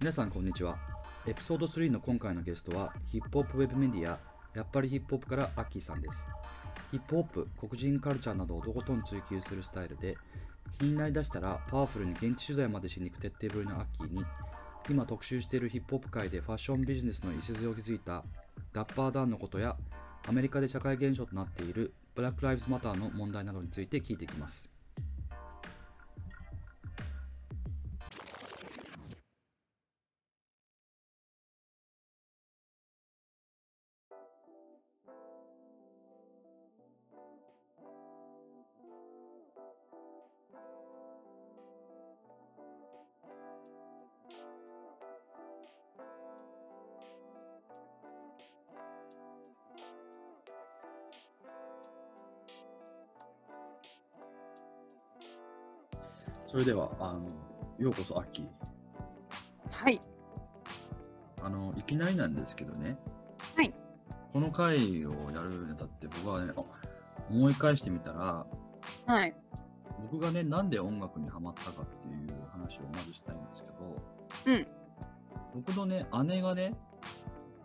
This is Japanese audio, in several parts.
皆さんこんにちは。エピソード3の今回のゲストはヒップホップウェブメディアやっぱりヒップホップからアッキーさんです。ヒップホップ、黒人カルチャーなどをとことん追求するスタイルで気になりだしたらパワフルに現地取材までしに行く徹底ぶりのアッキーに今特集しているヒップホップ界でファッションビジネスの礎を築いたダッパーダウンのことやアメリカで社会現象となっているブラック・ライブズ・マターの問題などについて聞いていきます。それでは、あのようこそアッキー。はい。あのいきなりなんですけどね、はい。この回をやるにあたって僕はね、あ思い返してみたら、はい。僕がね、なんで音楽にハマったかっていう話をまずしたいんですけど、うん。僕のね、姉がね、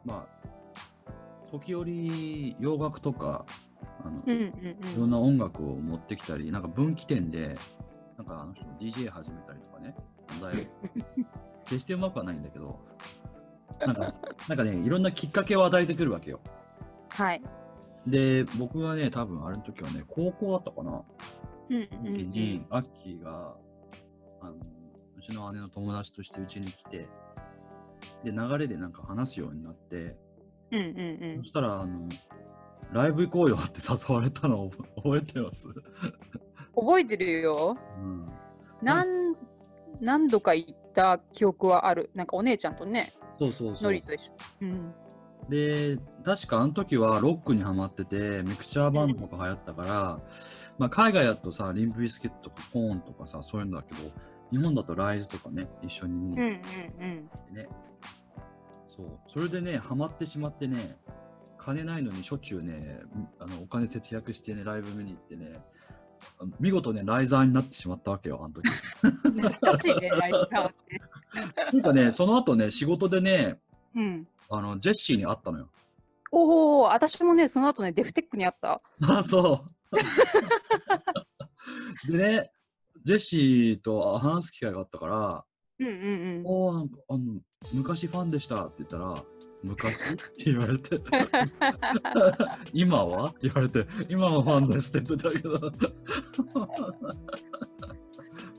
まあ、時折洋楽とか、あの、うんいうんろんな音楽を持ってきたり、なんか分岐点で、なんかあの人 DJ 始めたりとかね、決してうまくはないんだけど、なんか、なんかね、いろんなきっかけを与えてくるわけよ。はい。で、僕はね、多分あれの時はね、高校だったかな、うんうん時に、アッキーが、あの、うちの姉の友達としてうちに来て、で、流れでなんか話すようになって、うんうんうんそしたら、あの、ライブ行こうよって誘われたのを覚えてます。覚えてるよ。うん。何何度か行った記憶はある。なんかお姉ちゃんとね、そうそうそうノリ。と一緒。うん。で、確かあの時はロックにハマってて、ミクチャーバンドとか流行ってたから、まあ海外だとさ、リンプビスケットとかコーンとかさ、そういうのだけど、日本だとライズとかね、一緒に見にうん行。ってね。そう。それでね、ハマってしまってね、金ないのにしょっちゅうね、あのお金節約してね、ライブ見に行ってね、見事ね、ライザーになってしまったわけよ、あの時。懐かしいね、ライブタワーって。っていうかね、その後ね、仕事でね、うん。あのジェシーに会ったのよ。おお、私もね、その後ね、デフテックにあった。あ、そう。でね、ジェシーと話す機会があったから、うんうんうん。おお、なんかあの昔ファンでしたって言ったら、昔って言われて、今はって言われて、今はファンですって言ってたけど、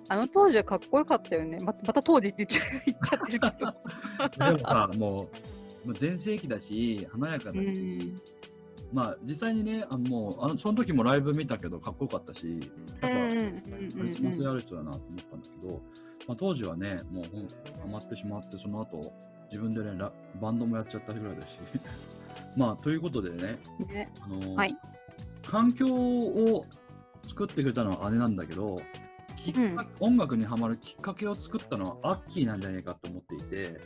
あの当時はかっこよかったよね。ままた当時って言っちゃ言っちゃってるけど。でもさ、もう、まあ全盛期だし、華やかだうし、ん。まあ実際にね、あのもうあのその時もライブ見たけど、かっこよかったし、やっぱ、うんうんうんうんカリスマ性ある人だなと思ったんだけど、まあ、当時はね、もうハマってしまって、その後自分でねラ、バンドもやっちゃったぐらいだし。まあ、ということでね、ね。あのーはい環境を作ってくれたのは姉なんだけど、きっか音楽にはまるきっかけを作ったのはアッキーなんじゃないかと思っていて、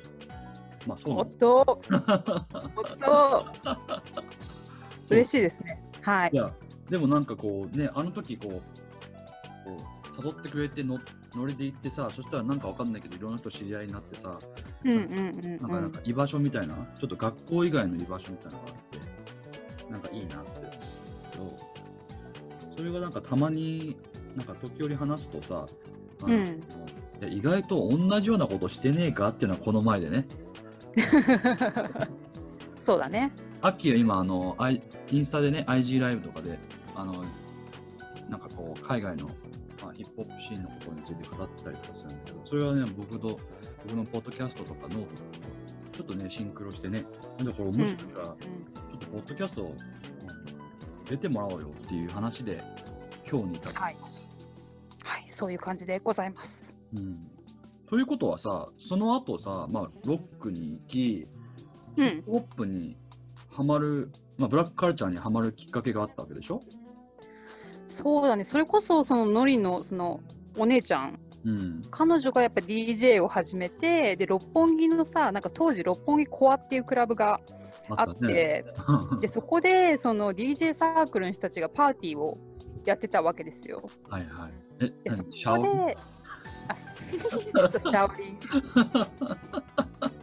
まあそうなんおっと、おっと、嬉しいですね。はいい。や、でもなんかこうね、あの時こう、こう誘ってくれてのノリで行ってさ、そしたらなんかわかんないけど、いろんな人知り合いになってさ、うんうんうんなんかうんなんか居場所みたいな、ちょっと学校以外の居場所みたいなのがあって、なんかいいなって。そうそれがなんかたまに、なんか時折話すとさ、あのうん意外と同じようなことしてねえかっていうのはこの前でね。そうだね。アッキーは今あの、アイインスタでね、IG ライブとかで、あの、なんかこう、海外の、まあ、ヒップホップシーンのことについて語ってたりとかするんだけど、それはね、僕と、僕のポッドキャストとかノートとかと、ちょっとね、シンクロしてね、なんでこれもしかしたら、ちょっとポッドキャスト、うん出てもらおうよっていう話で、今日に至ってはい。はい、そういう感じでございます。うん。ということはさ、その後さ、まあ、ロックに行き、うんヒップホップにハマる、まあ、ブラックカルチャーにハマるきっかけがあったわけでしょ？そうだね。それこそそのノリのそのお姉ちゃん、うん。彼女がやっぱ DJ を始めて、で六本木のさ、なんか当時六本木コアっていうクラブがあたって、でそこでその DJ サークルの人たちがパーティーをやってたわけですよ。はいはい。え、でそ何シャオこであ ちょっと下振り。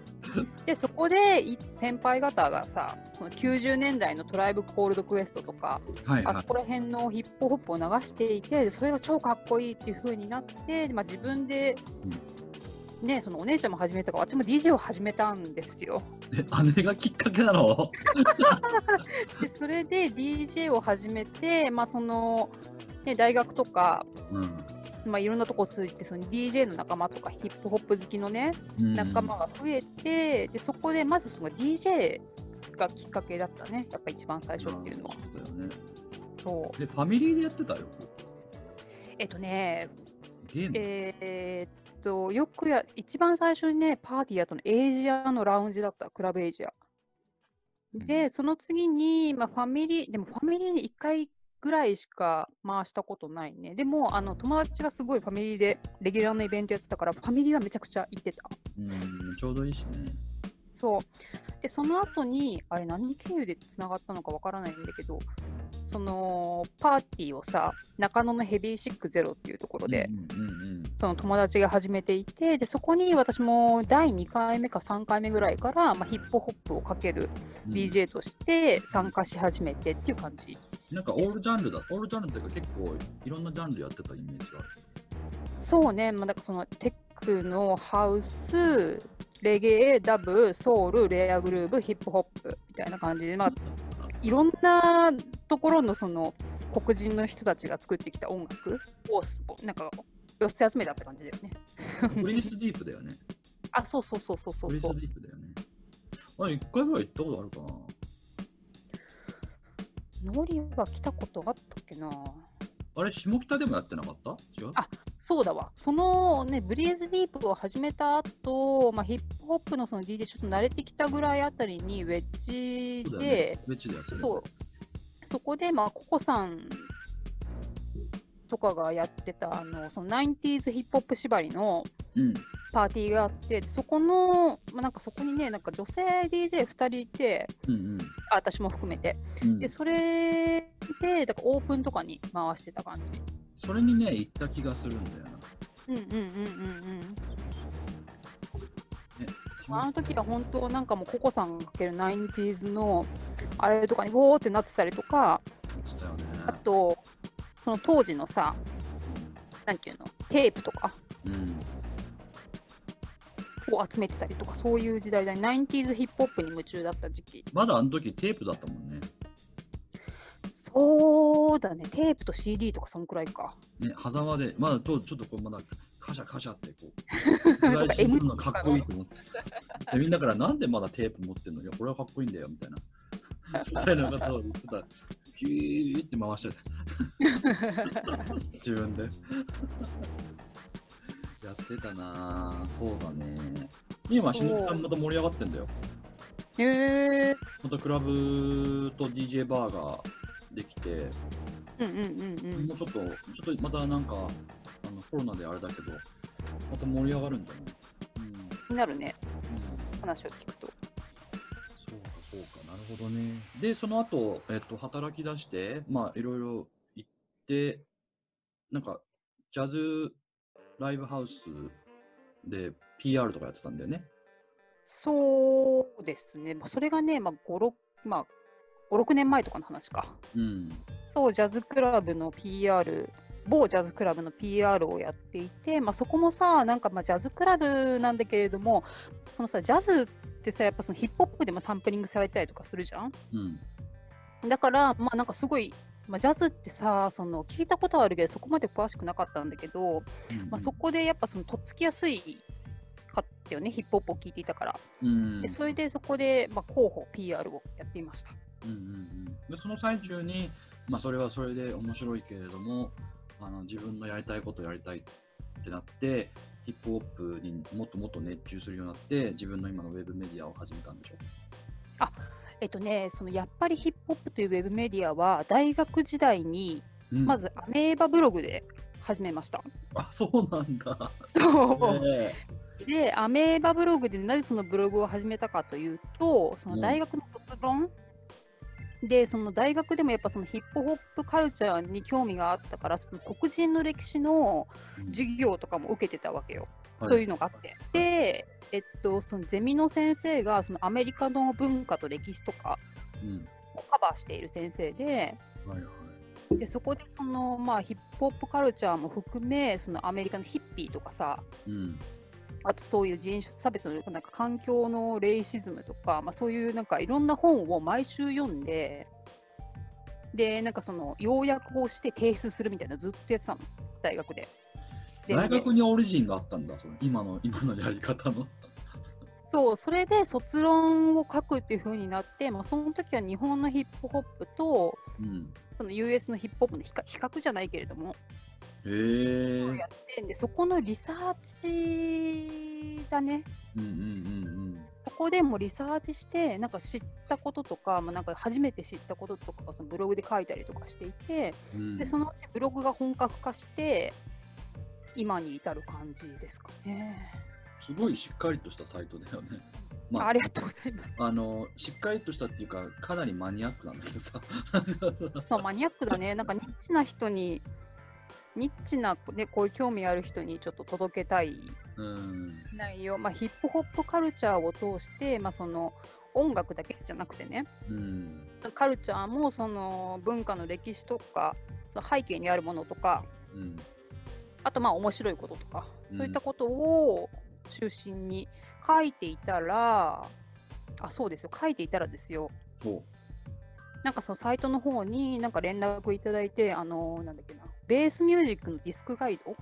でそこでい先輩方がさその90年代のトライブコールドクエストとか、はいはい。あそこら辺のヒップホップを流していてそれが超かっこいいっていう風になって、まあ、自分で、ね、そのお姉ちゃんも始めたから私も DJ を始めたんですよ。え姉がきっかけなの？でそれで DJ を始めて、まあそのね、大学とか、うんまあ、いろんなとこを通じてその DJ の仲間とかヒップホップ好きのねうん。仲間が増えて、でそこでまずその DJ がきっかけだったね。やっぱ一番最初っていうのは。そうだよね。そう。でファミリーでやってたよ？えっとねゲーム、えーっとよくや一番最初にねパーティーやったのエイジアのラウンジだった。クラブエイジア。で、その次に、まあ、ファミリー、でもファミリーに1回ぐらいしか回したことないね。でも、あの友達がすごいファミリーでレギュラーのイベントやってたから、ファミリーはめちゃくちゃ行ってた。うん、ちょうどいいしねそう。で、その後に、あれ何経由でつながったのかわからないんだけど、そのパーティーをさ、中野のヘビーシックゼロっていうところで、うんうんうんその友達が始めていて、でそこに私も第2回目か3回目ぐらいから、まあ、ヒップホップをかけるうん DJ として参加し始めてっていう感じ。なんかオールジャンルだオールジャンルっていうか結構いろんなジャンルやってたイメージがあるそうね、まあ、だからそのテックのハウス、レゲエ、ダブ、ソウル、レアグルーブ、ヒップホップみたいな感じで、まあ、いろんなところのその黒人の人たちが作ってきた音楽をすなんか寄せ集めたって感じだよね。プリンスディープだよね。あ、そうそうそうそうそプリンスうそう。ディープだよね。あれ一回ぐらい行ったことあるかな。ノリは来たことあったっけな。あれ下北でもやってなかった？違う？あそうだわ。そのね、ブリーズディープを始めた後、まあ、ヒップホップのその DJ ちょっと慣れてきたぐらいあたりにウェッジで、ねウェッジでやってるそうそこで、まあ、ココさんとかがやってた、あの、その 90s ヒップホップ縛りのうんパーティーがあって、そこの、まあ、なんかそこにね、なんか女性 DJ2 人いて、うんあ私も含めて。うんで、それで、だからオープンとかに回してた感じ。それにね行った気がするんだよなうんうんうんうんうん。ねあの時は本当なんかもうココさんがかける 90s のあれとかにウォーってなってたりとか、ねあと、その当時のさ、なんていうの、テープとかうんを集めてたりとか、そういう時代だね。90s ヒップホップに夢中だった時期。まだあの時テープだったもんねそうだね、テープと CD とかそんくらいか。ね狭間でまだとちょっとこうまだカシャカシャってこう フライシンするのかっこいいと思って。でみんなからなんでまだテープ持ってんの？いやこれはかっこいいんだよみたいな。みたいなことを言ってたらヒューって回して。た 自分で。やってたな。ぁそうだね。今下北また盛り上がってんだよ。へえまたクラブと DJ バーができてうんうんうんうん。もうちょっとちょっとまたなんかあのコロナであれだけどまた盛り上がるんじゃない？うん。気になるね、うん。話を聞くと。そうか、そうか、なるほどね。で、その後、えっと、働き出して、まあ、いろいろ行って、なんか、ジャズライブハウスで PR とかやってたんだよね？そうですね、まあそれがね、まあ、5、6、まあ、5、6年前とかの話か。うん。そう、ジャズクラブの PR、某ジャズクラブの PR をやっていて、まあ、そこもさ、なんかまあジャズクラブなんだけれども、そのさ、ジャズってさ、やっぱそのヒップホップでもサンプリングされたりとかするじゃん？うん。だから、まあなんかすごい、まあ、ジャズってさ、その聞いたことはあるけど、そこまで詳しくなかったんだけど、うんまあ、そこでやっぱそのとっつきやすいかったよね、ヒップホップを聞いていたから。うん。でそれでそこで、まあ、広報、PR をやっていました。うんうんうん。で、その最中に、まあ、それはそれで面白いけれども、あの、自分のやりたいことをやりたいってなって、ヒップホップにもっともっと熱中するようになって、自分の今のウェブメディアを始めたんでしょ？えっとね、そのやっぱりヒップホップというウェブメディアは、大学時代に、うんまずアメーバブログで始めました。あ、そうなんだ。そうねで、アメーバブログでなぜそのブログを始めたかというと、そのうん大学の卒論で、その大学でもやっぱそのヒップホップカルチャーに興味があったから、その黒人の歴史の授業とかも受けてたわけよ。そういうのがあって。で、えっと、そのゼミの先生がそのアメリカの文化と歴史とかうん。をカバーしている先生で、はいはい。でそこでその、まあ、ヒップホップカルチャーも含め、そのアメリカのヒッピーとかさ、うんあとそういう人種差別のなんか環境のレイシズムとか、まあ、そういうなんかいろんな本を毎週読んで、で、なんかその要約をして提出するみたいなのずっとやってたの、大学で。大学にオリジンがあったんだその今の今のやり方の。そう、それで卒論を書くっていう風になって、まあ、その時は日本のヒップホップと、うん。その US のヒップホップの比較じゃないけれども、へえうんやってんで、そこのリサーチだね。うんうんそこでもリサーチして、なんか知ったこととか、まあ、なんか初めて知ったこととかをそのブログで書いたりとかしていて、うんうんでそのうちブログが本格化して、今に至る感じですかね。すごいしっかりとしたサイトだよねまああありがとうございます。あのしっかりとしたっていうかかなりマニアックなんだけどさそうマニアックだね。なんかニッチな人に、ニッチな、ね、こういう興味ある人にちょっと届けたいうん。内容、まあ、ヒップホップカルチャーを通して、まあ、その音楽だけじゃなくてね、うん。カルチャーもその文化の歴史とか、その背景にあるものとか、うん。あとまあ面白いこととか、うん。そういったことを中心に書いていたら、あ、そうですよ、書いていたらですよ、なんかそのサイトの方になんか連絡いただいて、あのなんだっけな、ベースミュージックのディスクガイド？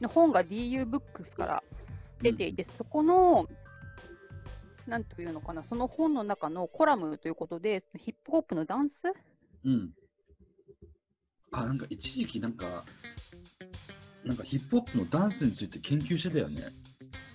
の本が DU ブックスから出ていて、そこの、なんというのかな、その本の中のコラムということで、ヒップホップのダンス？うん。あ、なんか一時期なんか、なんかヒップホップのダンスについて研究してたよね。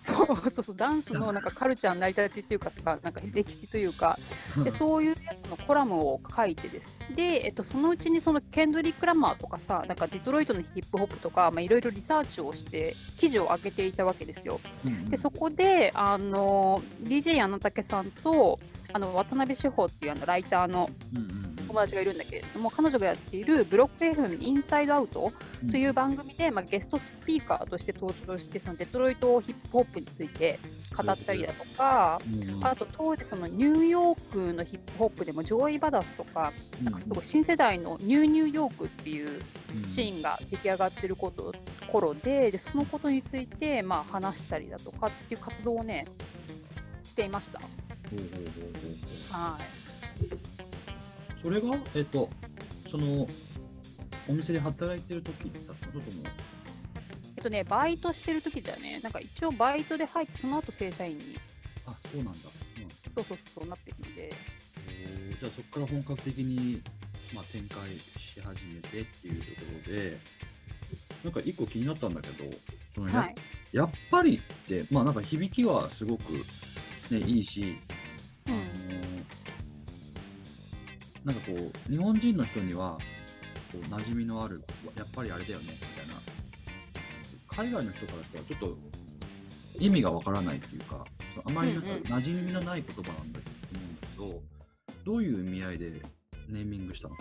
そ うそうそう、ダンスのなんかカルチャーの成り立ちっていうか、なんか歴史というか、でそういうやつのコラムを書いてです。で、えっと、そのうちにそのケンドリック・ラマーとかさ、なんかデトロイトのヒップホップとか、まあ、いろいろリサーチをして、記事を上げていたわけですよ。うんで、そこで、あの、DJ 柳竹さんと、あの渡辺志保っていうあのライターの友達がいるんだけれども、彼女がやっているブロック FM インサイドアウトうん。という番組で、まあ、ゲストスピーカーとして登場して、そのデトロイトヒップホップについて語ったりだとか、あと当時そのニューヨークのヒップホップでもジョーイ・バッドアスとか、なんかすごい新世代のニューニューヨークっていうシーンが出来上がってること頃でで、そのことについてまあ話したりだとかっていう活動をね、していました。はい。それが、えっと、その、お店で働いてる時だったのとも、えっとね、バイトしてる時だよね。なんか一応バイトで入って、その後正社員に、あ、そうなんだ。うんそうそうそうなってるので、えーじゃあそこから本格的に、まあ、展開し始めてっていうところで、なんか一個気になったんだけど、そのや,、はい。やっぱりって、まあなんか響きはすごく、ね、いいし、うん。なんかこう、日本人の人には、こう馴染みのある、やっぱりあれだよね、みたいな。海外の人からしたらちょっと意味がわからないっていうか、あまりなんか馴染みのない言葉なんだと思うんだけど、どういう意味合いでネーミングしたの？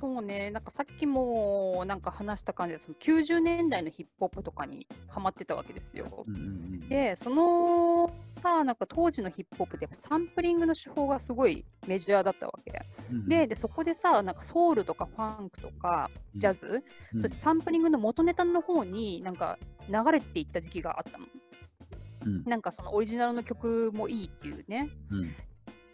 そうね、なんかさっきもなんか話した感じで、その90年代のヒップホップとかにハマってたわけですよ。うんうんうん。で、そのさ、なんか当時のヒップホップってサンプリングの手法がすごいメジャーだったわけ。うんうんで、でそこでさ、なんかソウルとかファンクとかジャズ、うんそしてサンプリングの元ネタの方になんか流れていった時期があったの。うんなんかそのオリジナルの曲もいいっていうね。うん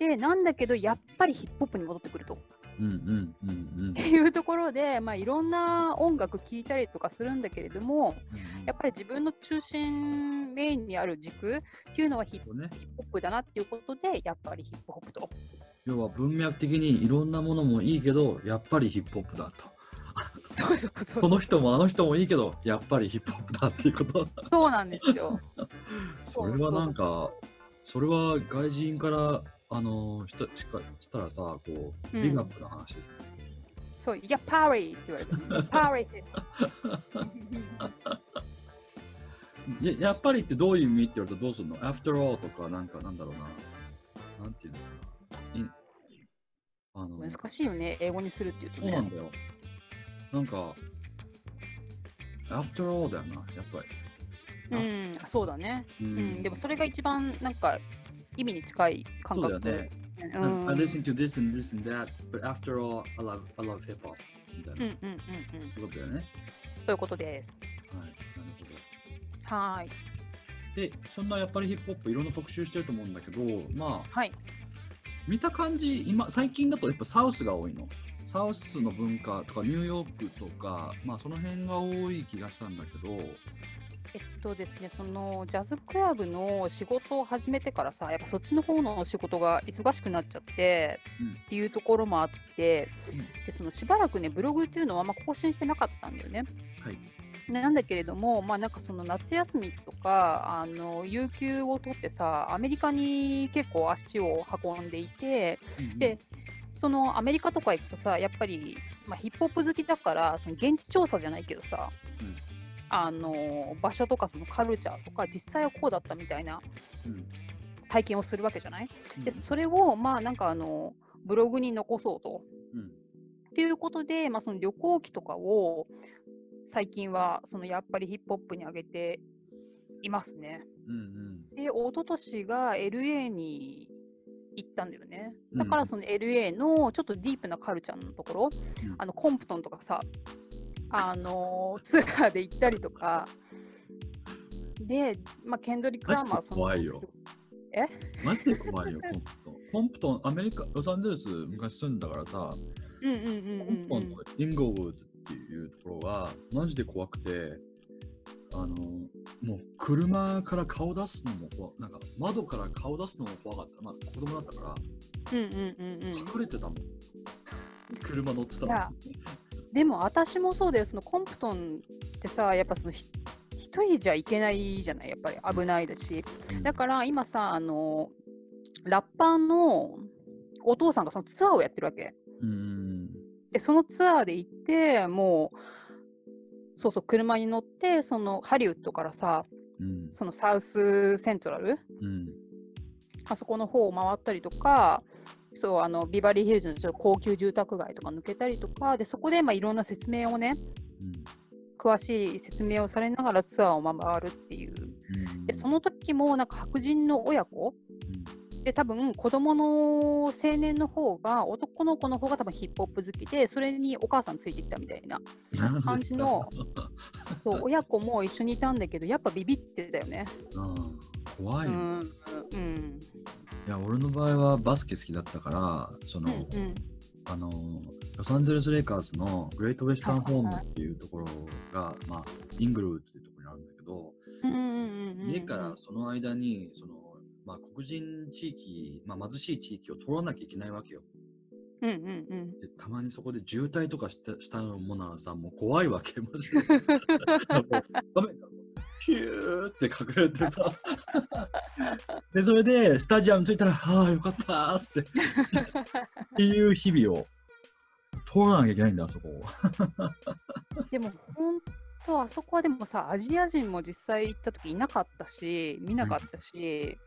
で、なんだけど、やっぱりヒップホップに戻ってくると。うんうんうんうんっていうところで、まあ、いろんな音楽聴いたりとかするんだけれども、やっぱり自分の中心メインにある軸っていうのはヒップね、ホップだなっていうことで、やっぱりヒップホップと。要は文脈的にいろんなものもいいけど、やっぱりヒップホップだと。そうそうそうこの人もあの人もいいけど、やっぱりヒップホップだっていうこと。そうなんですよ。それはなんか、それは外人から、あのしたしかしたらさ、こう、うんビッグアップな話ですね。そう、いや、パリって言われてる。パリって。ややっぱりってどういう意味って言われたらどうするの ?After all とか、なんかなんだろうな。なんていうのかな。あの難しいよね、英語にするっていうとね。そうなんだよ。なんか、after all だよな、やっぱり。うん、そうだね。ううん、でもそれが一番なんか意味に近い感そう覚。だよね。う I ん、listen to this and this and that, but after all, I love, I love hip hop. みたいな。うんうんうんうん。そういうことだよね。そういうことです。はい。なるほど。はーい。で、そんなやっぱりヒップホップいろんな特集してると思うんだけど、まあ、はい。見た感じ、今、最近だとやっぱサウスが多いの。サウスの文化とかニューヨークとか、まあその辺が多い気がしたんだけど、えっとですね、そのジャズクラブの仕事を始めてからさ、やっぱそっちの方の仕事が忙しくなっちゃって、うんっていうところもあって、うんでそのしばらくね、ブログっていうのはあんま更新してなかったんだよね。はい。ねなんだけれども、まあ、なんかその夏休みとか、あの有給を取ってさ、アメリカに結構足を運んでいて、で、そのアメリカとか行くとさ、やっぱり、まあ、ヒップホップ好きだから、その現地調査じゃないけどさ、うんあの場所とかそのカルチャーとか、実際はこうだったみたいなうん、体験をするわけじゃない？うん。でそれを、まあなんかあの、ブログに残そうと。うん。っていうことで、まあ、その旅行記とかを最近はそのやっぱりヒップホップに上げていますね。うんうん。で、一昨年が LA に行ったんだよね。うん。だからその LA のちょっとディープなカルチャーのところ、うん。あのコンプトンとかさ、あのーツアーで行ったりとか、で、まあ、ケンドリック・ラーマー怖いよマジで怖いよ、コンプトン。コンプトン、アメリカ、ロサンゼルス昔住んでたからさ、うんうんうんコンプトンのインゴーウッドっていうところが、マジで怖くて、あの、もう車から顔出すのも怖なんか窓から顔出すのも怖かった。まあ子供だったから、うんうんうんうん隠れてたもん。車乗ってたもん。でも私もそうだよ、そのコンプトンってさ、やっぱそのひ一人じゃいけないじゃない、やっぱり危ないだし。うんだから今さ、あのラッパーのお父さんがそのツアーをやってるわけ。うん。で、そのツアーで行って、もう、そうそう、車に乗って、そのハリウッドからさ、うん。そのサウスセントラル、うん。あそこの方を回ったりとか、そうあのビバリーヒルズのちょっと高級住宅街とか抜けたりとか、でそこでまあいろんな説明をね、詳しい説明をされながらツアーを回るっていう。うん。でその時もなんか白人の親子？で多分子供の青年の方が男の子の方が多分ヒップホップ好きでそれにお母さんついてきたみたいなうん感じの そう親子も一緒にいたんだけどやっぱビビってたよね。うん怖いうんうんいや俺の場合はバスケ好きだったからその、うんあのロサンゼルス・レイカーズのグレート・ウェスタン・ホームっていうところが、まあ、イングルウッドっていうところにあるんだけど、うんうんうんうんうん。家からその間にその、まあ、黒人地域、まあ、貧しい地域を通らなきゃいけないわけよ。うんうんうん。でたまにそこで渋滞とかしたしたのもならさ、もう怖いわけ、マジで。もう画面からもうピューって隠れてさ。で、それでスタジアム着いたら、ああ、よかったーっつって。っていう日々を通らなきゃいけないんだ、あそこを。でも本当あそこはでもさアジア人も実際行った時いなかったし見なかったし、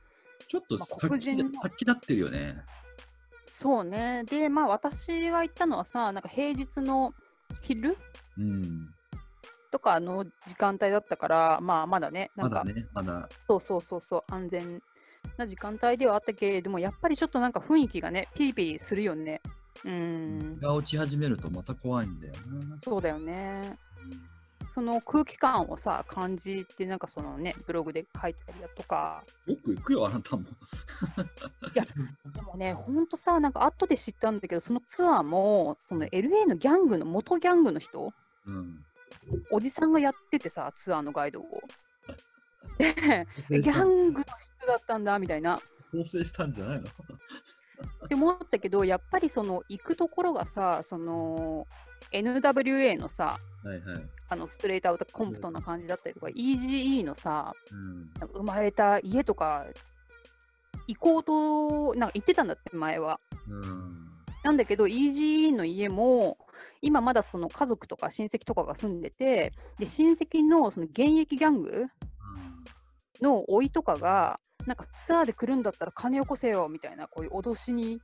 ちょっと黒人の先立ってるよね。そうねでまあ私が行ったのはさなんか平日の昼うん。とかの時間帯だったからまあまだねなんか、まだね、まだ。そうそうそうそう安全な時間帯ではあったけれどもやっぱりちょっとなんか雰囲気がねピリピリするよねうんが落ち始めるとまた怖いんだよな。そうだよねその空気感をさ感じてなんかそのねブログで書いてたりだとかよく行くよ、あなたも。でもね、ほんとさ、なんか後で知ったんだけど、そのツアーも、その LA のギャングの、元ギャングの人、うん。おじさんがやっててさ、ツアーのガイドを。で、え ギャングの人だったんだみたいな。構成したんじゃないの？って思ったけど、やっぱりその行くところがさ、その NWA のさ、はいはい。あのストレートアウトコンプトンな感じだったりとか、EGE のさ、うん。なんか生まれた家とか、行こうと、なんか行ってたんだって、前は。うん。なんだけど、EGE の家も、今まだその家族とか親戚とかが住んでて、で親戚のその現役ギャングの甥いとかが、なんかツアーで来るんだったら金よこせよみたいな、こういう脅しに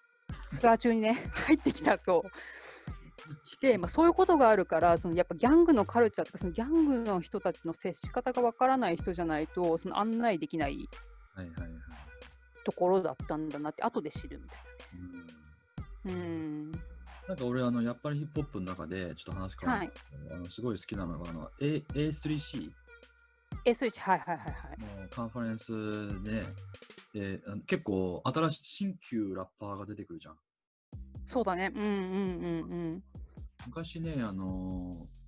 ツアー中にね、入ってきたと。で、まあ、そういうことがあるから、そのやっぱギャングのカルチャーとか、そのギャングの人たちの接し方がわからない人じゃないと、その案内できない。ところだったんだなって、後で知るみたいうんな。うん。なんか俺、あの、やっぱりヒップホップの中で、ちょっと話変わるんですけど、あのすごい好きなのが、あの、A、A3C え、そうです。はいはいはいはい。のカンファレンスで、であの結構新しい新旧ラッパーが出てくるじゃん。そうだね。うんうんうんうん。昔ね、あのー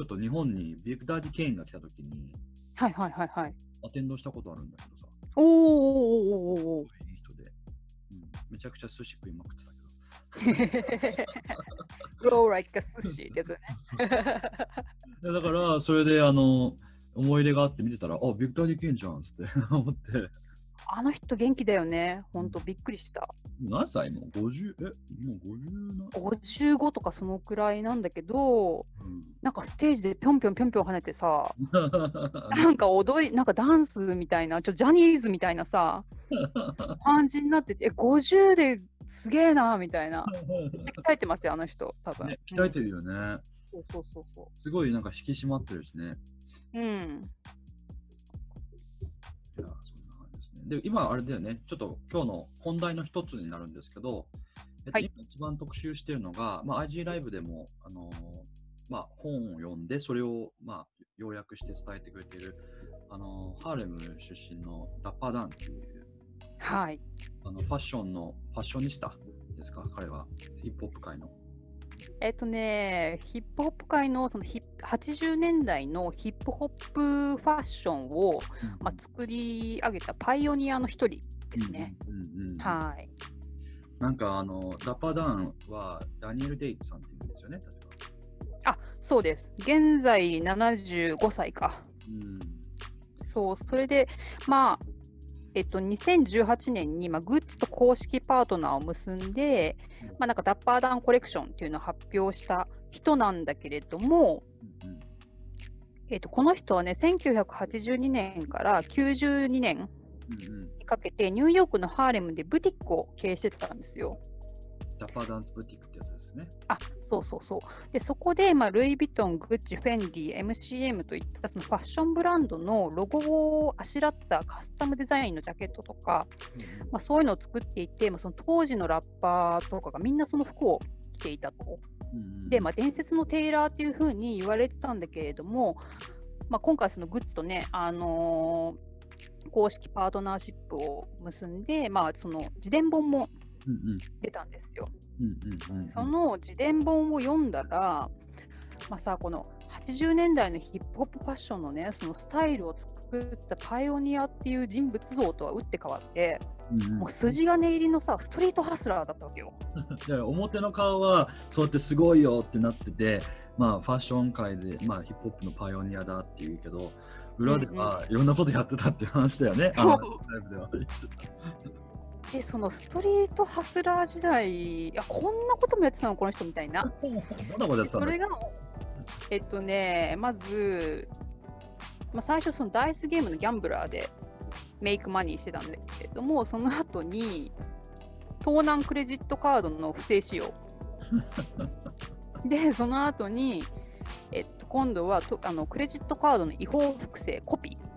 ちょっと日本にビッグ・ダディ・ケインが来た時にはいはいはいはい。アテンドしたことあるんだけどさ、おーおーおーおーおーいい人で、うん、めちゃくちゃ寿司食いまくってたけど。Grow like a sushi ってやつね。だから、それで、あの、思い出があって見てたら、あ、ビクターディ・ケンじゃんっつって思って、あの人元気だよね。ほんとびっくりした。何歳？もう ?50? え、もう50な、55とかそのくらいなんだけど、なんかステージでぴょんぴょんぴょんぴょん跳ねてさ、うん、なんか踊り、なんかダンスみたいな、ちょジャニーズみたいなさ、感じになってて、え、50ですげえなみたいな。鍛えてますよ、あの人、多分。ね、鍛えてるよね。そうそうそうそすごいなんか引き締まってるしね。う。うん。で今、あれだよね、ちょっと今日の本題の一つになるんですけど、えっとはい今一番特集しているのが、まあ、IG ライブでも、あのーまあ、本を読んで、それを、まあ、要約して伝えてくれている、あのーハーレム出身のダッパーダンっていう、はい。あのファッションの、ファッショニスタですか、彼は、ヒップホップ界の。えっとね、ヒップホップ界のそのヒップ80年代のヒップホップファッションを、まあ、作り上げたパイオニアの一人ですね。うんうんうんはい。なんかあの、ダッパーダンはダニエル・デイツさんっていうんですよね、確か。あ、そうです。現在75歳か。うんそう、それで、まあ、えっと、2018年に、まあ、グッチと公式パートナーを結んで、まあ、なんかダッパーダウンコレクションっていうのを発表した人なんだけれども、えっと、この人はね、1982年から92年にかけて、ニューヨークのハーレムでブティックを経営してたんですよ。ダッパーダンスブティックってやつですね。あそうそうそう。で、そこで、まあ、ルイ・ヴィトン、グッチ、フェンディ、MCM といったそのファッションブランドのロゴをあしらったカスタムデザインのジャケットとか、まあ、そういうのを作っていて、まあ、その当時のラッパーとかがみんなその服を着ていたと。で、まあ、伝説のテイラーっていうふうに言われてたんだけれども、まあ、今回、そのグッチとね、あのー公式パートナーシップを結んで、まあ、その自伝本も出たんですよ。うんうんうんうん。その自伝本を読んだら、まあさ、この80年代のヒップホップファッションのね、そのスタイルを作ったパイオニアっていう人物像とは打って変わって、うんうん。もう筋金入りのさ、ストリートハスラーだったわけよ。表の顔はそうやってすごいよってなってて、まあ、ファッション界で、まあ、ヒップホップのパイオニアだっていうけど裏ではいろんなことやってたっていう話だよね、あのライブでそのストリートハスラー時代、いや、こんなこともやってたの、この人みたいな。それが、えっとね、まず、まあ、最初、そのダイスゲームのギャンブラーでメイクマニーしてたんだけれども、その後に、盗難クレジットカードの不正使用。で、その後に、えっと、今度はとあのクレジットカードの違法複製、コピー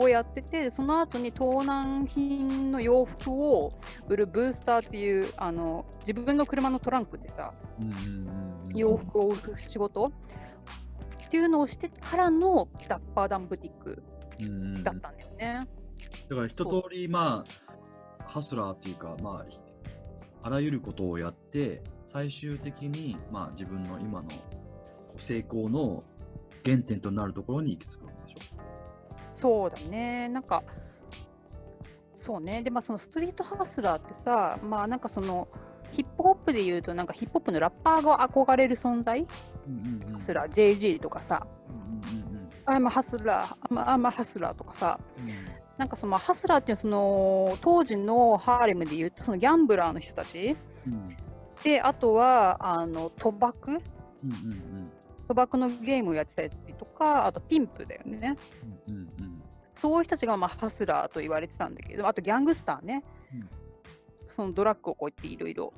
をやってて、その後に盗難品の洋服を売るブースターっていう、あの自分の車のトランクでさ、洋服を売る仕事？っていうのをしてからのダッパーダンブティックだったんだよね。だから一通りまあハスラーっていうかまあひあらゆることをやって最終的にまあ自分の今の成功の原点となるところに行き着く。そうだね。なんか、そうね。で、まあ、そのストリートハスラーってさ、まあ、なんかその、ヒップホップで言うと、なんかヒップホップのラッパーが憧れる存在、うんうんうん。ハスラー、JG とかさ、うんうんうんアーマハスラー、アーマハスラーとかさ、うん。なんかそのハスラーっていうその当時のハーレムで言うとそのギャンブラーの人たち？うん。であとはあの賭博？うんうん。賭博のゲームをやってたりとかあとピンプだよね。うんうんうんそういう人たちがまあハスラーと言われてたんだけどあとギャングスターね、うんそのドラッグをこうやっていろいろ。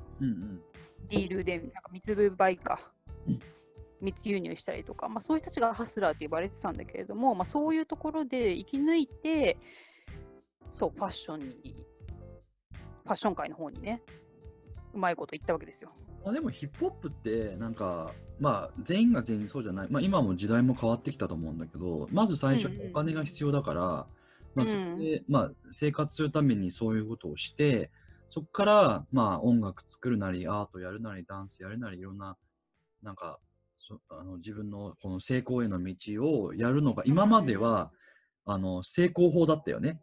ディールで、なんか密売買かうん、密輸入したりとか、まあ、そういう人たちがハスラーと呼ばれてたんだけれども、まあ、そういうところで生き抜いて、そう、ファッションに、ファッション界の方にね、うまいこと言ったわけですよ。まあ、でもヒップホップってなんかまあ全員が全員そうじゃない、まあ、今も時代も変わってきたと思うんだけどまず最初にお金が必要だから、まあそれでまあ、生活するためにそういうことをしてそこからまあ音楽作るなりアートやるなりダンスやるなりいろんななんかそあの自分のこの成功への道をやるのが今までは、あの成功法だったよね。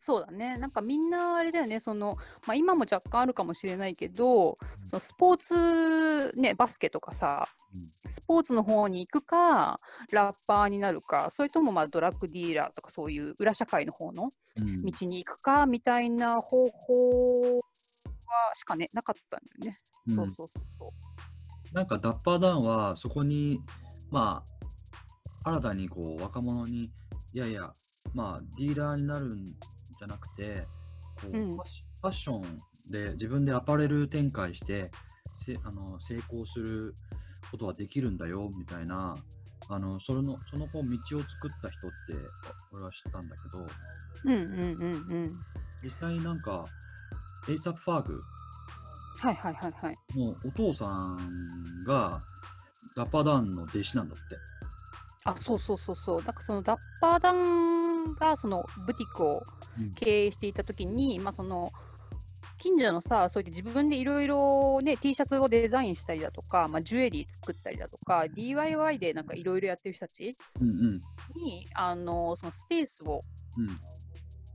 そうだね。なんかみんなあれだよね、その、まあ、今も若干あるかもしれないけど、そのスポーツ、ね、バスケとかさ、スポーツの方に行くか、ラッパーになるか、それともまあドラッグディーラーとかそういう裏社会の方のうん道に行くかみたいな方法はしかね、なかったんだよね。うんそうそうそうそう。なんかダッパーダウンはそこにまあ新たにこう若者にいやいやまあディーラーになるんじゃなくてこう、うんファッションで自分でアパレル展開してせあの成功することはできるんだよみたいなあのそれのそのこう道を作った人って俺は知ったんだけどうんうんうんうん。実際なんかエイサップ・ファーグはいはいはいはい。のお父さんがダッパーダウンの弟子なんだって。あ、そうそうそうそう。なんかそのダッパーダンがそのブティックをうん経営していたときに、まあその近所のさ、そうやって自分でいろいろね、T シャツをデザインしたりだとか、まあ、ジュエリー作ったりだとか、DIY でなんかいろいろやってる人たちうんうんに、あのそのスペースをうん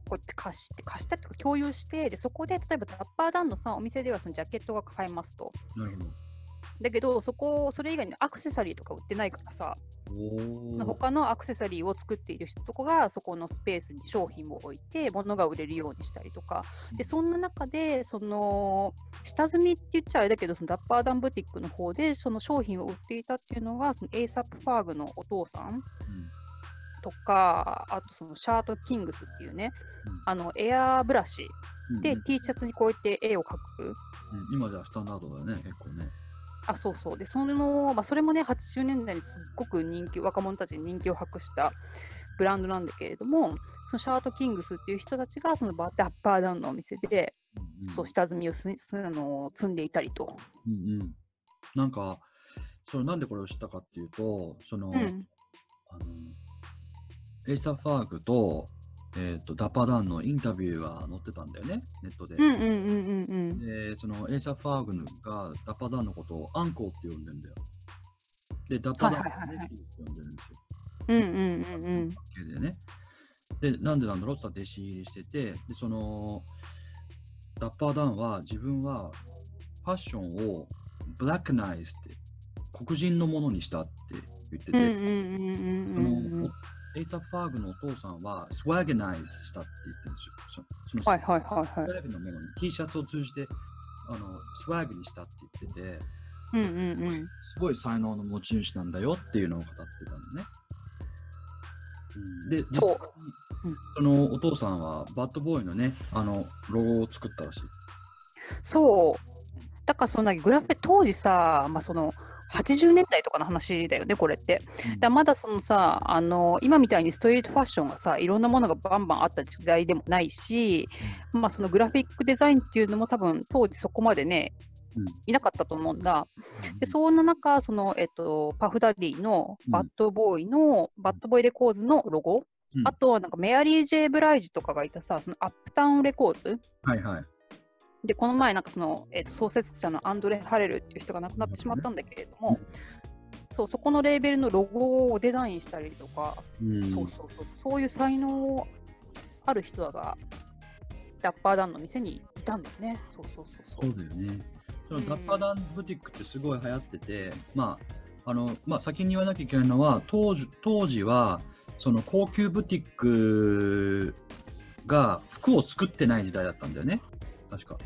こうやって貸して、貸したっていうか共有して、でそこで例えばダッパーダンのさ、お店ではそのジャケットが買えますと。なるほど。だけど、そこ、それ以外にアクセサリーとか売ってないからさ。他のアクセサリーを作っている人とかがそこのスペースに商品を置いて物が売れるようにしたりとか。でそんな中でその下積みって言っちゃあれだけどそのダッパーダンブティックの方でその商品を売っていたっていうのがそのエイサップ・ファーグのお父さんとかあとそのシャート・キングスっていうね、うん。あのエアーブラシで T シャツにこうやって絵を描く。うん。今じゃスタンダードだよね、結構ね。あ、そうそう。で、その、まあ、それもね、80年代にすっごく人気、若者たちに人気を博したブランドなんだけれども、そのシャートキングスっていう人たちが、そのバダッパーダウンのお店で、うんうんそう、下積みをすすあの積んでいたりと。うんうん。なんか、それなんでこれを知ったかっていうと、その、うん。あのエイサップ・ファーグと,、えー、とダッパー・ダンのインタビューが載ってたんだよね、ネットで。で、そのエイサップ・ファーグがダッパー・ダンのことを uncle って呼んでんだよ。で、ダッパー・ダンはいはいはいはい nephew って呼んでるんですよ。うんうんうんうん。でね。で、なんでなんだろうって弟子入りしてて、で、その、ダッパー・ダンは自分はファッションをブラックナイズって黒人のものにしたって言ってて、エイサ・ファーグのお父さんはスワグナイズしたって言ってるんですよ。そそのはいはいはいスワはい。グのものに T シャツを通じてあのスワグにしたって言ってて、うんうんうん。すごい才能の持ち主なんだよっていうのを語ってたのね。うんで、実際にうんそのお父さんはバッドボーイのね、あのロゴを作ったらしい。そう。だからそのグラフィ当時さ、まあ、その80年代とかの話だよね、これって。だまだそのさあの今みたいにストリートファッションがさいろんなものがバンバンあった時代でもないし、まあ、そのグラフィックデザインっていうのも多分当時そこまでねうんいなかったと思うんだ。うんでそんな中その、えっと、パフ・ダディのうんバッドボーイの、バッドボーイレコーズのロゴ、うんあとはなんかメアリー・ジェイ・ブライジとかがいたさそのアップタウンレコーズはいはい。で、この前、なんかその、えーと創設者のアンドレ・ハレルっていう人が亡くなってしまったんだけれども、そうそこのレーベルのロゴをデザインしたりとか、うんそうそうそう、そういう才能ある人が、ダッパーダンの店にいたんだよね。そうそうそうそう。そうだよね。そのダッパーダンブティックってすごい流行ってて、まあ、あの、まあ、先に言わなきゃいけないのは、当時当時は、その高級ブティックが服を作ってない時代だったんだよね。確か。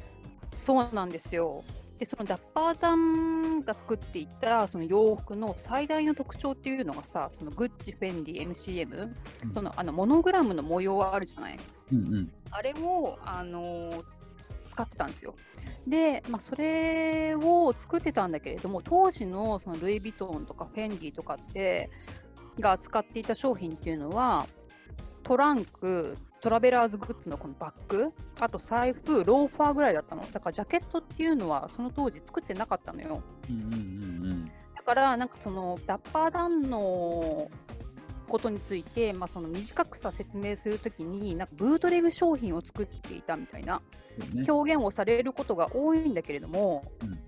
そうなんですよ。で、そのダッパーダンが作っていたその洋服の最大の特徴っていうのがさ、そのグッチ、フェンディ、MCM、うんそのあのモノグラムの模様はあるじゃない？うんうん。あれを、あのー使ってたんですよ。で、まあ、それを作ってたんだけれども、当時のそのルイ・ヴィトンとかフェンディとかってが扱っていた商品っていうのは、トランク、トラベラーズグッズのこのバッグ、あと財布、ローファーぐらいだったの。だからジャケットっていうのはその当時作ってなかったのよ。うんうんうんだからなんかそのダッパーダンのことについて、まあ、その短くさ説明するときになんかブートレグ商品を作っていたみたいな表現をされることが多いんだけれども、うん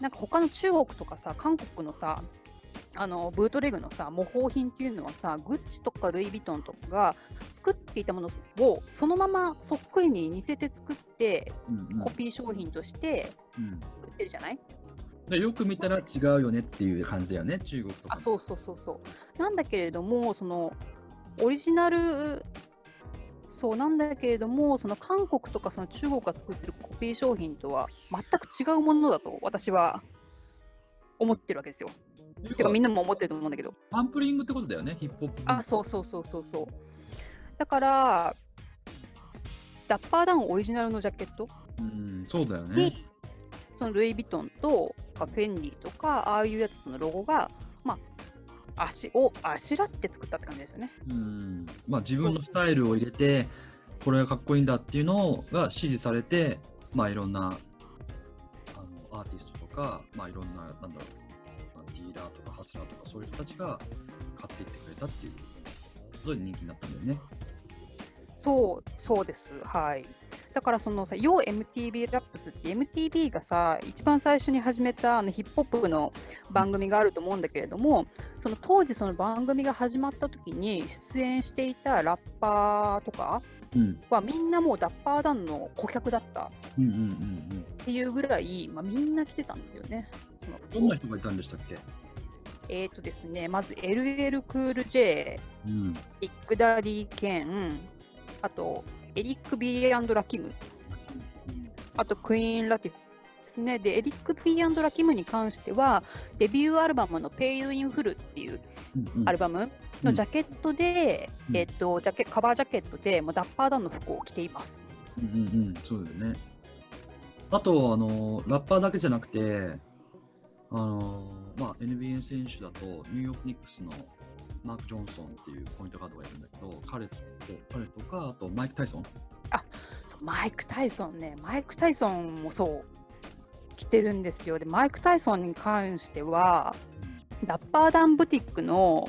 なんか他の中国とかさ韓国のさあのブートレグのさ模倣品っていうのはさグッチとかルイ・ヴィトンとかが作っていたものをそのままそっくりに似せて作ってうんうんコピー商品としてうん売ってるじゃない、でよく見たら違うよねっていう感じだよね、中国とかあ。そうそうそうそう。なんだけれども、そのオリジナル、そうなんだけれども、その韓国とかその中国が作ってるコピー商品とは全く違うものだと私は思ってるわけですよ。てかみんなも思ってると思うんだけど。サンプリングってことだよね、ヒップホップ。あ、そうそうそうそうそう。だから、ダッパーダウンオリジナルのジャケットうん、そうだよね。に、そのルイ・ヴィトンとかフェンディとか、ああいうやつのロゴが、まあ、足をあしらって作ったって感じですよね。うん。まあ自分のスタイルを入れて、これがかっこいいんだっていうのが支持されて、まあいろんなあのアーティストとか、まあいろんな、なんだろう、まあディーとかハスラーとかそういう人たちが買っていってくれたっていうことで人気になったんだよね。そう、そうです。はい。だからそのさ、要 MTV ラップスって MTV がさ、一番最初に始めたあのヒップホップの番組があると思うんだけれども、その当時その番組が始まった時に出演していたラッパーとかうん。はみんなもうダッパーダンの顧客だったっ。ていうぐらい、まあ、みんな来てたんだよね。そのどんな人がいたんでしたっけ？えっ、とですね、まず LL クール J、うん。ビッグダディ・ケン、あとエリック・ビーラキム、あとクイーン・ラティフですね。で、エリック・ビーラキムに関しては、デビューアルバムの Pay You in Full っていうアルバムのジャケットで、うんえっと、ジャケカバージャケットで、もうダッパーダウンの服を着ています。うんうんうん、そうだよね。あと、あの、ラッパーだけじゃなくて、あの、まあ、NBA 選手だと、ニューヨークニックスのマーク・ジョンソンっていうポイントガードがいるんだけど、彼と、彼とか、あとマイク・タイソン。そうマイク・タイソンね、マイク・タイソンもそう、着てるんですよ。で、マイク・タイソンに関しては、ダッパーダンブティックの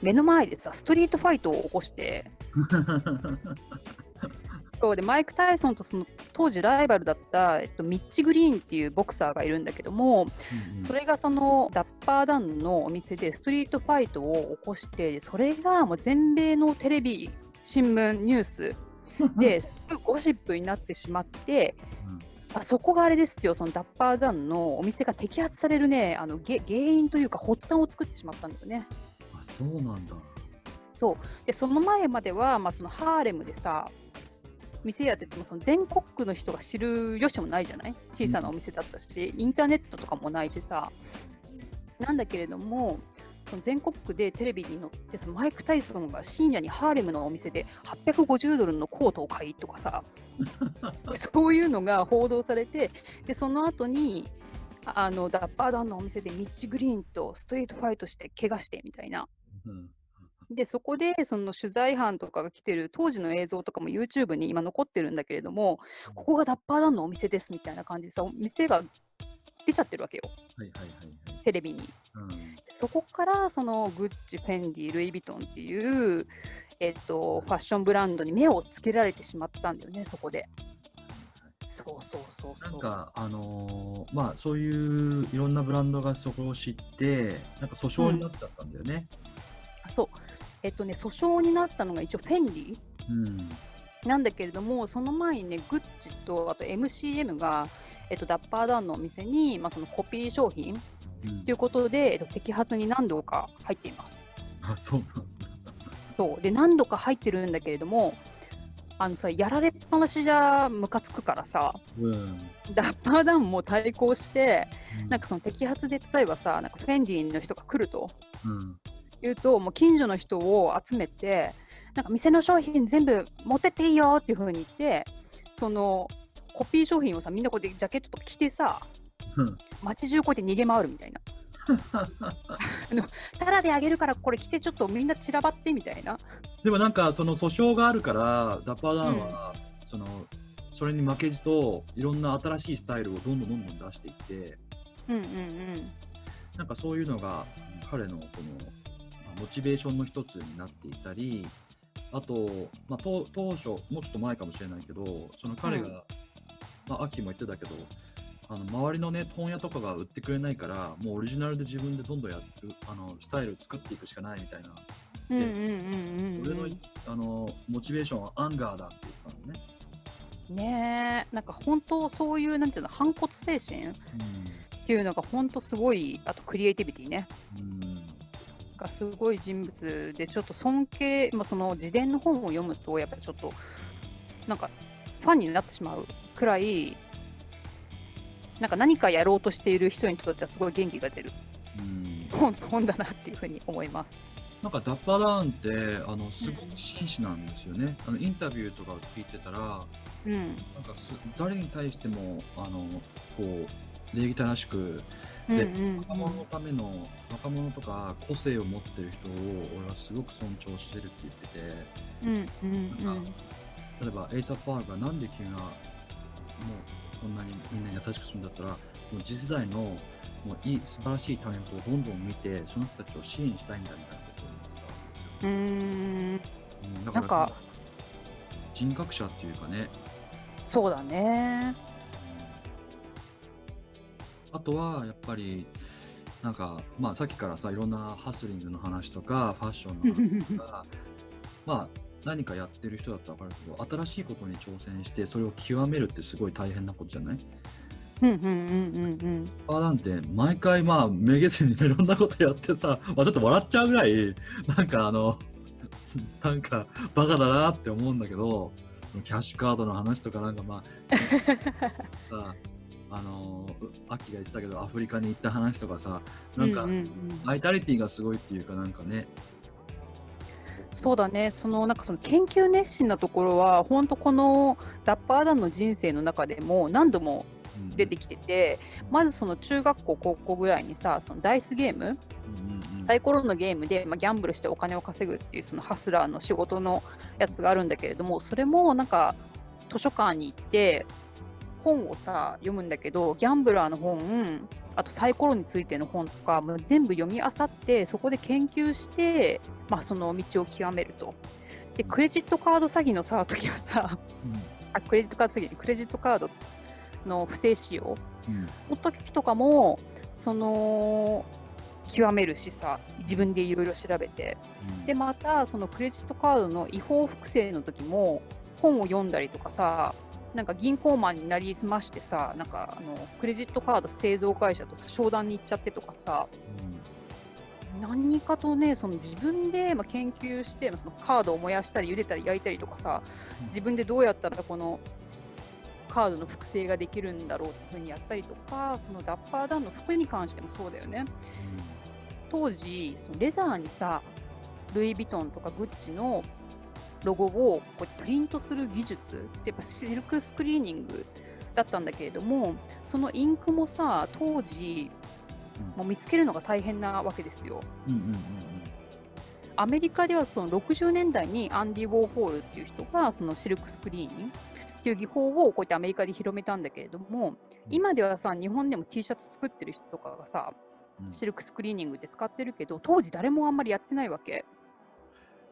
目の前でさ、ストリートファイトを起こして、そうでマイク・タイソンとその当時ライバルだった、えっと、ミッチ・グリーンっていうボクサーがいるんだけども、それがそのダッパーダウンのお店でストリートファイトを起こして、それがもう全米のテレビ、新聞、ニュース ですごいゴシップになってしまって、あそこがあれですよ、そのダッパーダウンのお店が摘発されるね、あのげ原因というか発端を作ってしまったんだよね。あ、そうなんだ。でその前までは、まあ、そのハーレムでさ店やっててもその全国区の人が知るよしもないじゃない？小さなお店だったし、インターネットとかもないしさ。なんだけれどもその全国区でテレビに載ってそのマイク・タイソンが深夜にハーレムのお店で850ドルのコートを買いとかさ そういうのが報道されてでその後にあのダッパーダウンのお店でミッチ・グリーンとストリートファイトして怪我してみたいな。うんで、そこでその取材班とかが来てる当時の映像とかも YouTube に今残ってるんだけれども、ここがダッパーダウンのお店ですみたいな感じでさ、お店が出ちゃってるわけよ、はいはいはいはい。テレビに。うんそこからそのグッチ、フェンディ、ルイ・ヴィトンっていう、えっと、ファッションブランドに目をつけられてしまったんだよね、そこで。そうそうそうそう。なんか、あのーまあ、そういういろんなブランドがそこを知って、なんか訴訟になっちゃったんだよね。そう。えっとね、訴訟になったのが一応フェンディうん。なんだけれども、その前にね、グッチとあと MCM が、えっと、ダッパーダウンのお店に、まあ、そのコピー商品うんということで、えっと、摘発に何度か入っています。あ、そう。そうで何度か入ってるんだけれども、あのさ、やられっぱなしじゃムカつくからさ、うん。ダッパーダウンも対抗して、なんかその摘発で例えばさ、なんかフェンディの人が来るとうん。いうと、もう近所の人を集めて、なんか店の商品全部持ってっていいよっていう風に言って、そのコピー商品をさみんなこうやってジャケットとか着てさうん。街中こうやって逃げ回るみたいな。あのタダであげるからこれ着てちょっとみんな散らばってみたいな。でもなんかその訴訟があるからダッパーダウンは、そのそれに負けじといろんな新しいスタイルをどんどんどんどん出していってうんうんうん。なんかそういうのが彼のこのまあモチベーションの一つになっていたりあと、まあ、当当初もうちょっと前かもしれないけどその彼が、うんまあ、秋も言ってたけどあの周りのね問屋とかが売ってくれないからもうオリジナルで自分でどんどんやるあのスタイルを作っていくしかないみたいな。うんうんうんうん俺のうん。あのモチベーションはアンガーだって言ってたのね。ねえ。なんか本当そういうなんていうの反骨精神？っていうのが本当すごいあとクリエイティビティね。うんうんがすごい人物でちょっと尊敬、まあ、その自伝の本を読むとやっぱりちょっとなんかファンになってしまうくらいなんか何かやろうとしている人にとってはすごい元気が出るうん本本だなっていうふうに思います。なんかダッパーダウンってあのすごく紳士なんですよね。あのインタビューとかを聞いてたらうんなんかす誰に対してもあのこう礼儀正しくでうんうん。若者のための若者とか個性を持ってる人を俺はすごく尊重してるって言ってて。うんうんうん。例えばエイサッパーがなんで君はもうこんなにみんなに優しくするんだったらもう次世代のもういい素晴らしいタレントをどんどん見てその人たちを支援したいんだみたいなことを言ってたんですよ。うーん。うんだなんか。人格者っていうかね。そうだね。あとはやっぱりなんかまあさっきからさいろんなハスリングの話とかファッションの話とか まあ何かやってる人だったら分かるけど新しいことに挑戦してそれを極めるってすごい大変なことじゃない？うんうんうんうんうん。あーなんて毎回まあめげずにいろんなことやってさ、まあ、ちょっと笑っちゃうぐらいなんかあの なんかバカだなって思うんだけどキャッシュカードの話とかなんかまあ さあのアキが言ってたけどアフリカに行った話とかさなんかうんうんうん。バイタリティがすごいっていうかなんかね。そうだね、そのなんかその研究熱心なところは、本当このダッパーダンの人生の中でも何度もうん。出てきてて、まずその中学校、高校ぐらいにさ、そのダイスゲーム、うんうんうん。サイコロのゲームで、まあ、ギャンブルしてお金を稼ぐっていうそのハスラーの仕事のやつがあるんだけれども、それもなんか図書館に行って、本をさ、読むんだけど、ギャンブラーの本、あとサイコロについての本とか、もう全部読み漁って、そこで研究して、まあ、その道を極めると。で、クレジットカード詐欺のさ、時はさ、あクレジットカード詐欺、クレジットカードの不正使用うんうんの時とかも、その、極めるしさ、自分でいろいろ調べて。うんで、また、そのクレジットカードの違法複製の時も、本を読んだりとかさ、なんか銀行マンになりすましてさ、なんかあのクレジットカード製造会社とさ商談に行っちゃってとかさ、何かとね、その自分でまあ研究して、まあそのカードを燃やしたり茹でたり焼いたりとかさうん、自分でどうやったらこのカードの複製ができるんだろうっていうふうにやったりとか、そのダッパーダウンの服に関してもそうだよね。当時、そのレザーにさ、ルイ・ヴィトンとかグッチのロゴをこうプリントする技術ってやっぱシルクスクリーニングだったんだけれども、そのインクもさ、当時、もう見つけるのが大変なわけですよ。うんうんうんアメリカではその60年代にアンディ・ウォーホールっていう人がそのシルクスクリーニングっていう技法をこうやってアメリカで広めたんだけれども、今ではさ、日本でも T シャツ作ってる人とかがさ、うんシルクスクリーニングって使ってるけど、当時誰もあんまりやってないわけ。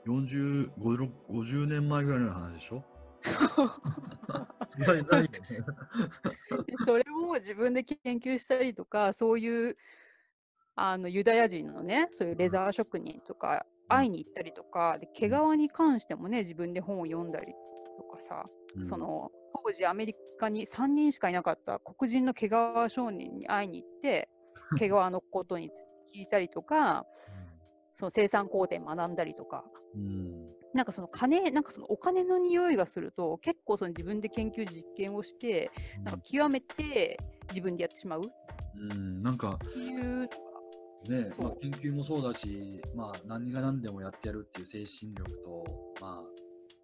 40 50 50年前ぐらいの話でしょ？それを自分で研究したりとか、そういうあのユダヤ人のね、そういうレザー職人とか会いに行ったりとか、で毛皮に関してもね、自分で本を読んだりとかさ、その当時アメリカに3人しかいなかった黒人の毛皮商人に会いに行って、毛皮のことについて聞いたりとか、その生産工程学んだりとか、うん。なんかその金、なんかそのお金の匂いがすると、結構その自分で研究実験をして、なんか極めて自分でやってしまう。っうん、なんかていうね、まあ、研究もそうだし、まあ、何が何でもやってやるっていう精神力と、まあ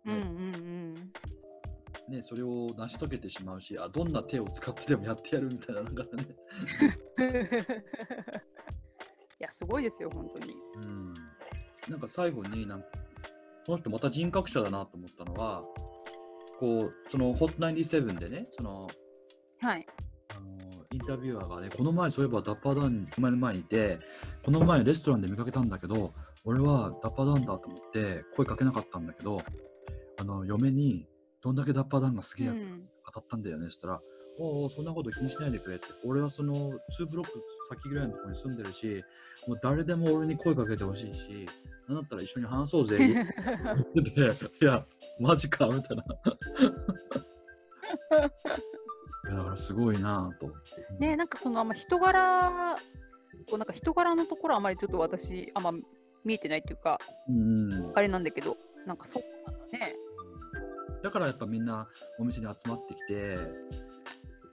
うんうねんうん。ね、それを成し遂げてしまうし、あどんな手を使ってでもやってやるみたいな、なんかね。いや、すごいですよ、本当に。うん、なんか最後になんか、この人また人格者だなと思ったのは、こう、その HOT97 でね、その、はい。あのインタビュアーがね、この前そういえばダッパーダウン前の前にいて、この前レストランで見かけたんだけど、俺はダッパーダウンだと思って声かけなかったんだけど、あの嫁にどんだけダッパーダウンが好きやうん語ったんだよね、そしたら、おうおうそんなこと気にしないでくれって、俺はその2ブロック先ぐらいのところに住んでるし、もう誰でも俺に声かけてほしいし、なんだったら一緒に話そうぜ言ってて、いや、マジかみたいな。いやだからすごいなぁと。ねなんかそのあんま人柄、こうなんか人柄のところあまりちょっと私、あんま見えてないっていうか、うんうんあれなんだけど、なんかそうなんだね。だからやっぱみんなお店に集まってきて、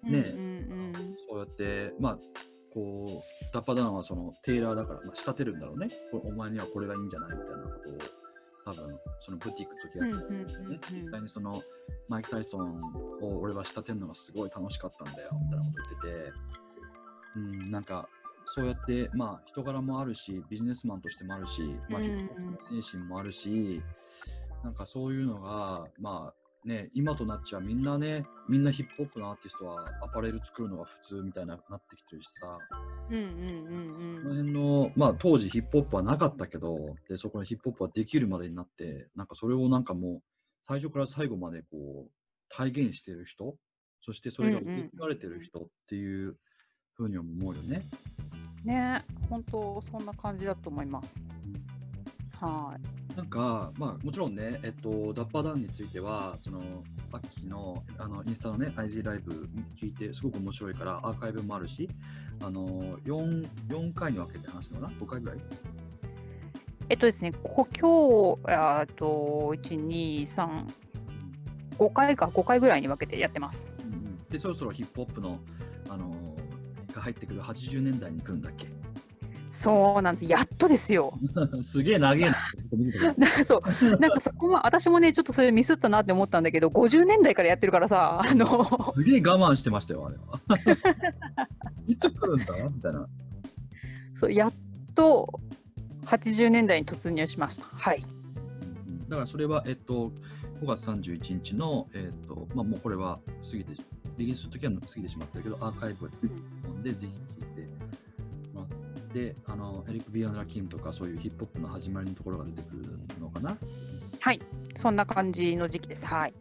ね。そうやって、まあ、こう、ダッパダウンはそのテイラーだから、まあ、仕立てるんだろうね。これお前にはこれがいいんじゃないみたいなことを、多分、そのブティックの時やってたんだよね。実際にその、マイク・タイソンを俺は仕立てるのがすごい楽しかったんだよ、みたいなこと言ってて、うん、なんか、そうやって、まあ、人柄もあるし、ビジネスマンとしてもあるし、まあ、精神もあるし、なんかそういうのが、まあ、ね、今となっちゃみんなね、みんなヒップホップのアーティストはアパレル作るのが普通みたいななってきてるしさ、うんうんうんこの辺の、まあ当時ヒップホップはなかったけど、で、そこのヒップホップはできるまでになって、なんかそれをなんかもう、最初から最後までこう、体現してる人、そしてそれが受け継がれてる人っていうふうに思うよね。うん。ね本当そんな感じだと思います。はい。なんか、まあもちろんね、えっと、ダッパーダウンについては、その、アッキーのあのインスタのね、IG ライブ聞いて、すごく面白いから、アーカイブもあるし、あの、4, 4回に分けて話すのかな ?5 回ぐらい？えっとですね、こ今日、と、1、2、3、5回か、5回ぐらいに分けてやってます。うんうんで、そろそろヒップホップの、あのが入ってくる80年代に来るんだっけ？そうなんです。やっとですよ。すげえ長えな。なんかそう、なんかそこも、私もね、ちょっとそれミスったなって思ったんだけど、50年代からやってるからさ、あの、すげえ我慢してましたよ、あれは。いつ来るんだ？みたいな。そうやっと80年代に突入しました。はい。だからそれは、えっと、5月31日の、えっと、まあ、もうこれは過ぎて、リリースするときは過ぎてしまったけど、アーカイブでぜひ聞いてもらって、あの、エリック・ビアンドラ・キムとか、そういうヒップホップの始まりのところが出てくるのかな。はい。そんな感じの時期です。はい。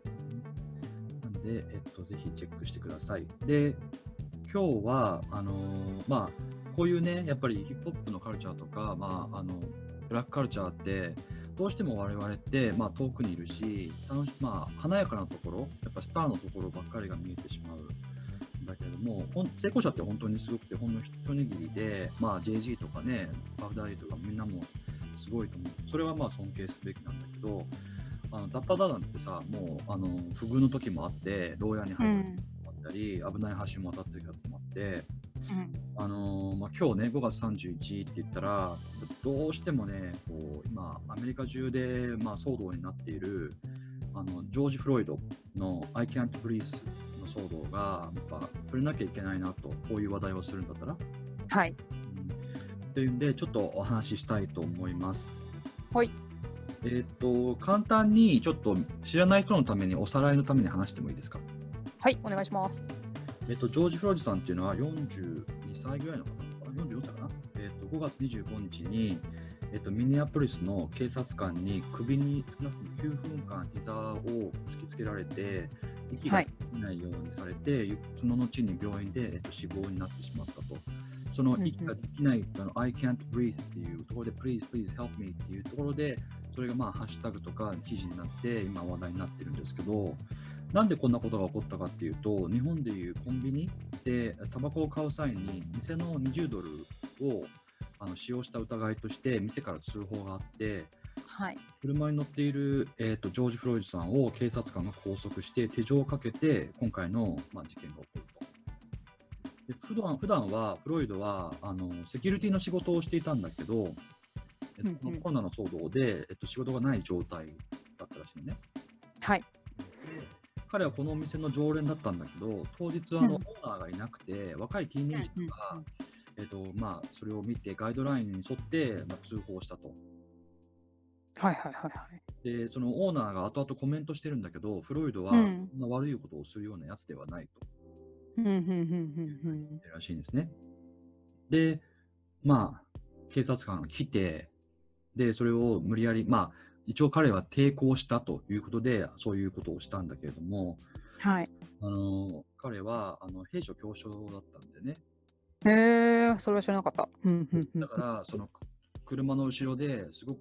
なんで、えっと、ぜひチェックしてください。で、今日は、あのーまあ、こういうね、やっぱりヒップホップのカルチャーとか、まあ、あの、ブラックカルチャーって、どうしても我々って、まあ、遠くにいるし、まあ、華やかなところ、やっぱスターのところばっかりが見えてしまうんだけれども、成功者って本当にすごくて、ほんの一握りで、まあ、JG とかね、パフダディとかみんなもすごいと思う。それはまあ尊敬すべきなんだけど、あのダッパーダダンってさ、もうあの不遇の時もあって、牢屋にう入ったん。時もあったり、危ない橋も渡ってる時もあって、うんあのーまあ、今日ね、5月31って言ったら、どうしてもね、こう今、アメリカ中で、まあ、騒動になっているあのジョージ・フロイドの I Can't Breathe の騒動が、やっぱ触れなきゃいけないなと、こういう話題をするんだったら。はい。うんというんで、ちょっとお話ししたいと思います。はい。えっ、と、簡単にちょっと知らない人のために、おさらいのために話してもいいですか？はい。お願いします。えっ、と、ジョージ・フロイドさんっていうのは42歳ぐらいの方な？のかな、44歳かな？えっ、と、5月25日に、えっ、と、ミネアポリスの警察官に首に少なくとも9分間膝を突きつけられて、息ができないようにされて、その後に病院で、えっと死亡になってしまったと。その息ができない、あの I can't breathe っていうところで、please, please help me っていうところで、それがまあハッシュタグとか記事になって、今話題になってるんですけど、なんでこんなことが起こったかっていうと、日本でいうコンビニでタバコを買う際に、店の20ドルをあの使用した疑いとして、店から通報があって、はい。車に乗っている、えー、とジョージ・フロイドさんを警察官が拘束して手錠をかけて今回の、まあ、事件が起こると。で普段普段はフロイドはあのセキュリティの仕事をしていたんだけど、えっとうんうんコロナの騒動で、えっと、仕事がない状態だったらしいのね。はい。彼はこのお店の常連だったんだけど、当日はあの、うんオーナーがいなくて、若いティーンエイジャーが、えっとまあ、それを見て、ガイドラインに沿って、まあ、通報したと。はいはいはいはい。で、そのオーナーが後々コメントしてるんだけど、フロイドはうんそんな悪いことをするようなやつではないとうんうんうんうんらしいんですね。で、まあ、警察官が来て、で、それを無理やり、まあ、一応彼は抵抗したということで、そういうことをしたんだけれども、はい。あの彼はあの兵所恐怖症だったんでね、へえ、それは知らなかった。うんうんうんだから、その車の後ろですごく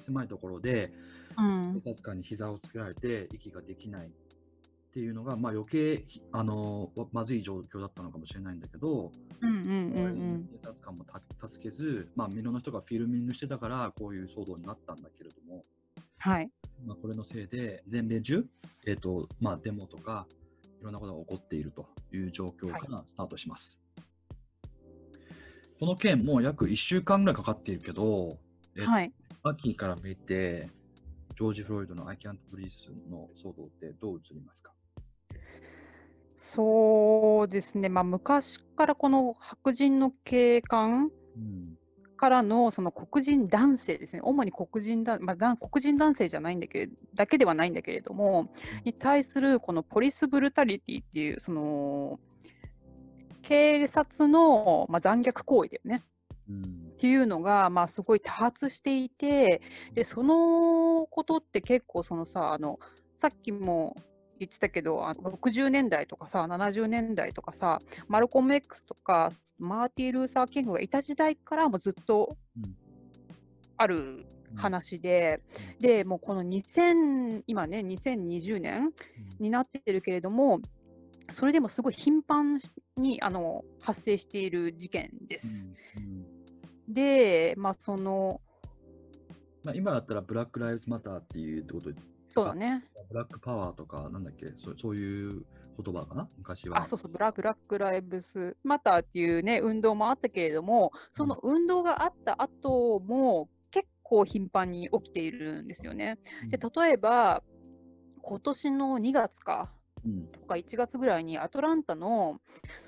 狭いところで、うん警察官に膝をつけられて息ができないっていうのが、まあ、余計ひあのわまずい状況だったのかもしれないんだけど、うんうんうん警察官もた助けず、まあ、いろんな人がフィルミングしてたから、こういう騒動になったんだけれども、はい。まあ、これのせいで全米中、えーとまあ、デモとかいろんなことが起こっているという状況からスタートします。この件もう約1週間ぐらいかかっているけど、えはい。アッキーから見て、ジョージ・フロイドの I can't breathe の騒動ってどう映りますか？そうですね。まあ、昔からこの白人の警官うん。からのその黒人男性ですね、主に黒人だ、まあ、だ黒人男性じゃないんだけれだけではないんだけれども、に対するこのポリスブルタリティっていう、その警察の、まあ、残虐行為だよね。うんっていうのが、まあ、すごい多発していて、でそのことって結構そのさあのさっきも言ってたけどあの60年代とかさ70年代とかさマルコム X とかマーティー・ルーサー・キングがいた時代からもずっとうん。ある話で、でもうこの2000今ね2020年になってるけれどもそれでもすごい頻繁にあの発生している事件です。うん。うんで、まあその。まあ、今だったらブラック・ライブズ・マターっていうってことで、そうだね。ブラックパワーとか、なんだっけ、そそういう言葉かな？昔は。あ、そうそう、ブラブラック・ライブス・マターっていうね、運動もあったけれども、その運動があった後も結構頻繁に起きているんですよね。うん。で、例えば、今年の2月か、うんとか1月ぐらいにアトランタの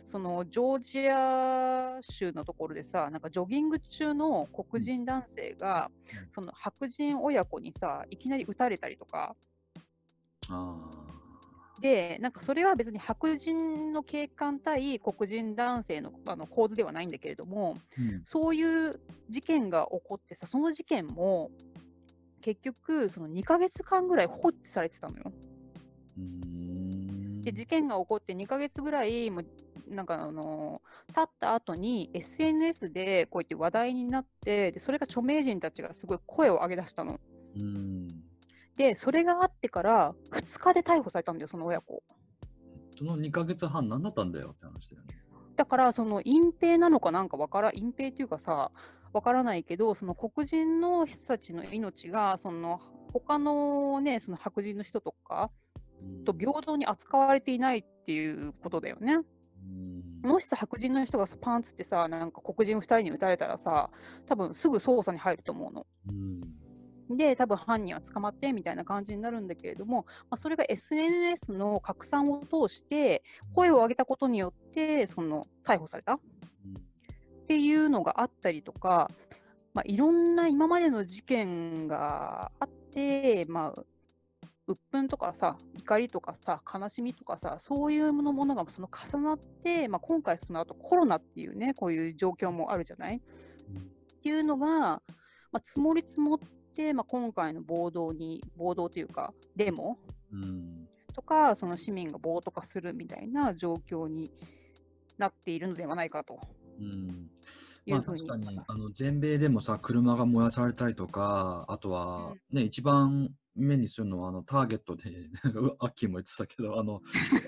そのジョージア州のところでさなんかジョギング中の黒人男性が、うん。その白人親子にさいきなり撃たれたりとか。あでなんかそれは別に白人の警官対黒人男性のあの構図ではないんだけれどもーうん。そういう事件が起こってさその事件も結局その2ヶ月間ぐらい放置されてたのよ。うーんで事件が起こって2ヶ月ぐらいもうなんかあの経った後に SNS でこうやって話題になってでそれが著名人たちがすごい声を上げ出したの。うんでそれがあってから2日で逮捕されたんだよその親子。その2ヶ月半何だったんだよって話だよね。だからその隠蔽なのかなんかわから隠蔽っていうかさわからないけどその黒人の人たちの命がその他のねその白人の人とかうんと平等に扱われていないっていうことだよね。うんもしさ白人の人がさパンツってさなんか黒人2人に撃たれたらさ多分すぐ捜査に入ると思うの。うんで多分犯人は捕まってみたいな感じになるんだけれども、まあ、それが SNS の拡散を通して声を上げたことによってその逮捕されたっていうのがあったりとか、まあ、いろんな今までの事件があって、まあ、鬱憤とかさ怒りとかさ悲しみとかさそういうものものがその重なって、まあ、今回その後コロナっていうねこういう状況もあるじゃない？っていうのが、まあ、積もり積もって、まあ、今回の暴動に暴動というかデモうん。とかその市民が暴徒化するみたいな状況になっているのではないかと。うん。まあいうふうに確かに。あの全米でもさ車が燃やされたりとかあとは、ね一番目にするのはあのターゲットで うアッキーも言ってたけどあの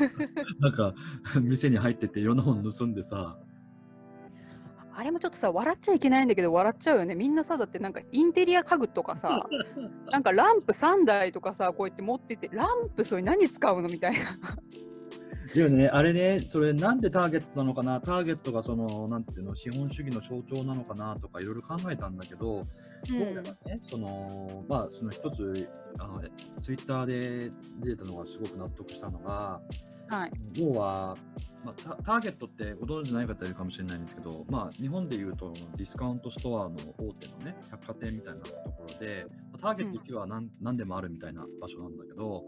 なんか 店に入ってていろんなもの盗んでさあれもちょっとさ、笑っちゃいけないんだけど、笑っちゃうよね。みんなさ、だってなんかインテリア家具とかさ、なんかランプ3台とかさ、こうやって持ってて、ランプそれ何使うのみたいな。でもね、あれね、それなんでターゲットなのかな、ターゲットがその、なんていうの、資本主義の象徴なのかなとかいろいろ考えたんだけど、うん。どうやらね、その、まあ、その一つ、あの、ツイッターで出てたのがすごく納得したのが、はい。要は、まあ、タターゲットってご存知ない方いるかもしれないんですけど、まあ、日本でいうとディスカウントストアの大手のね、百貨店みたいなところで、まあターゲット1は何,、何でもあるみたいな場所なんだけど、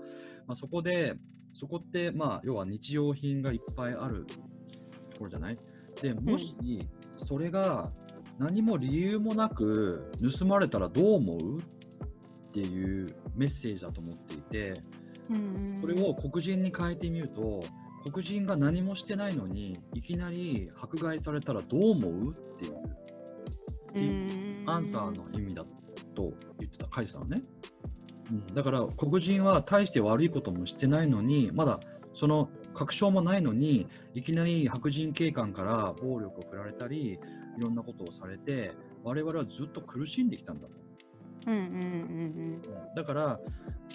まあ、そこで、そこって、まあ、要は日用品がいっぱいあるところじゃない？で、もし、それが何も理由もなく盗まれたらどう思うっていうメッセージだと思っていて、うんこれを黒人に変えてみると、黒人が何もしてないのに、いきなり迫害されたらどう思うっていううん。アンサーの意味だと言ってた、書いてたのね。うん、だから黒人は大して悪いこともしてないのに、まだその確証もないのに、いきなり白人警官から暴力を振られたり、いろんなことをされて、我々はずっと苦しんできたんだと。うんうんうんだから、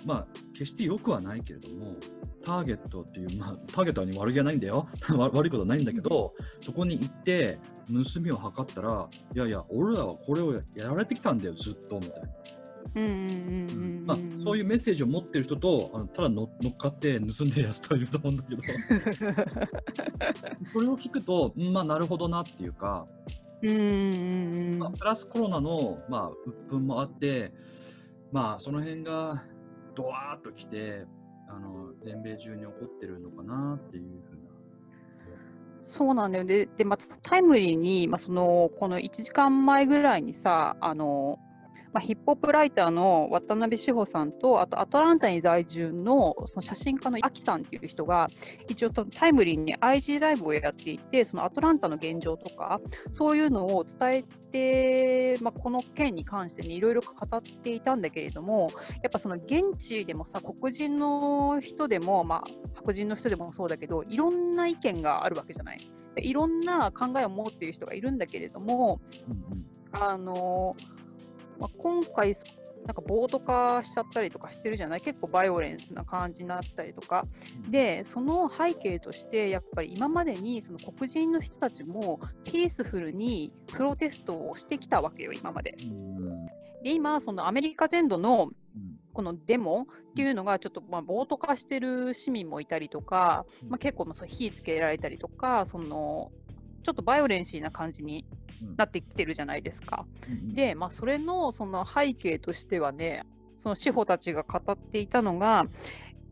まあ、決して良くはないけれども、ターゲットっていう、まあ、ターゲットに悪気はないんだよ。悪悪いことはないんだけど、そこに行って、盗みを図ったら、いやいや、俺らはこれをやられてきたんだよ、ずっと、みたいな。うんうんうんうんうんまあ、そういうメッセージを持ってる人と、あのただ乗乗っかって盗んでるやつといると思うんだけど、それを聞くと、うんまあ、なるほどなっていうか、うんまあ、プラスコロナの、まあ、鬱憤もあって、まあ、その辺がドワーッときて、あの全米中に起こってるのかなっていうふうな。そうなんだよでで、またタイムリーに、まあ、そのこの1時間前ぐらいにさあの、まあ、ヒップホップライターの渡辺志保さんとあとアトランタに在住のその写真家のアキさんっていう人が一応タイムリーに IG ライブをやっていてそのアトランタの現状とかそういうのを伝えて、まあ、この件に関してねいろいろ語っていたんだけれどもやっぱその現地でもさ黒人の人でも、まあ、白人の人でもそうだけどいろんな意見があるわけじゃない。でいろんな考えを持っている人がいるんだけれども、うんあのまあ、今回なんか暴徒化しちゃったりとかしてるじゃない？結構バイオレンスな感じになったりとか。でその背景としてやっぱり今までにその黒人の人たちもピースフルにプロテストをしてきたわけよ今まで。うん。で今そのアメリカ全土のうん。このデモっていうのがちょっとまあ暴徒化してる市民もいたりとか、うん。まあ、結構まあそう火つけられたりとかそのちょっとバイオレンシーな感じにうんなってきてるじゃないですか。うんで、まあ、それのその背景としてはねその志保たちが語っていたのが、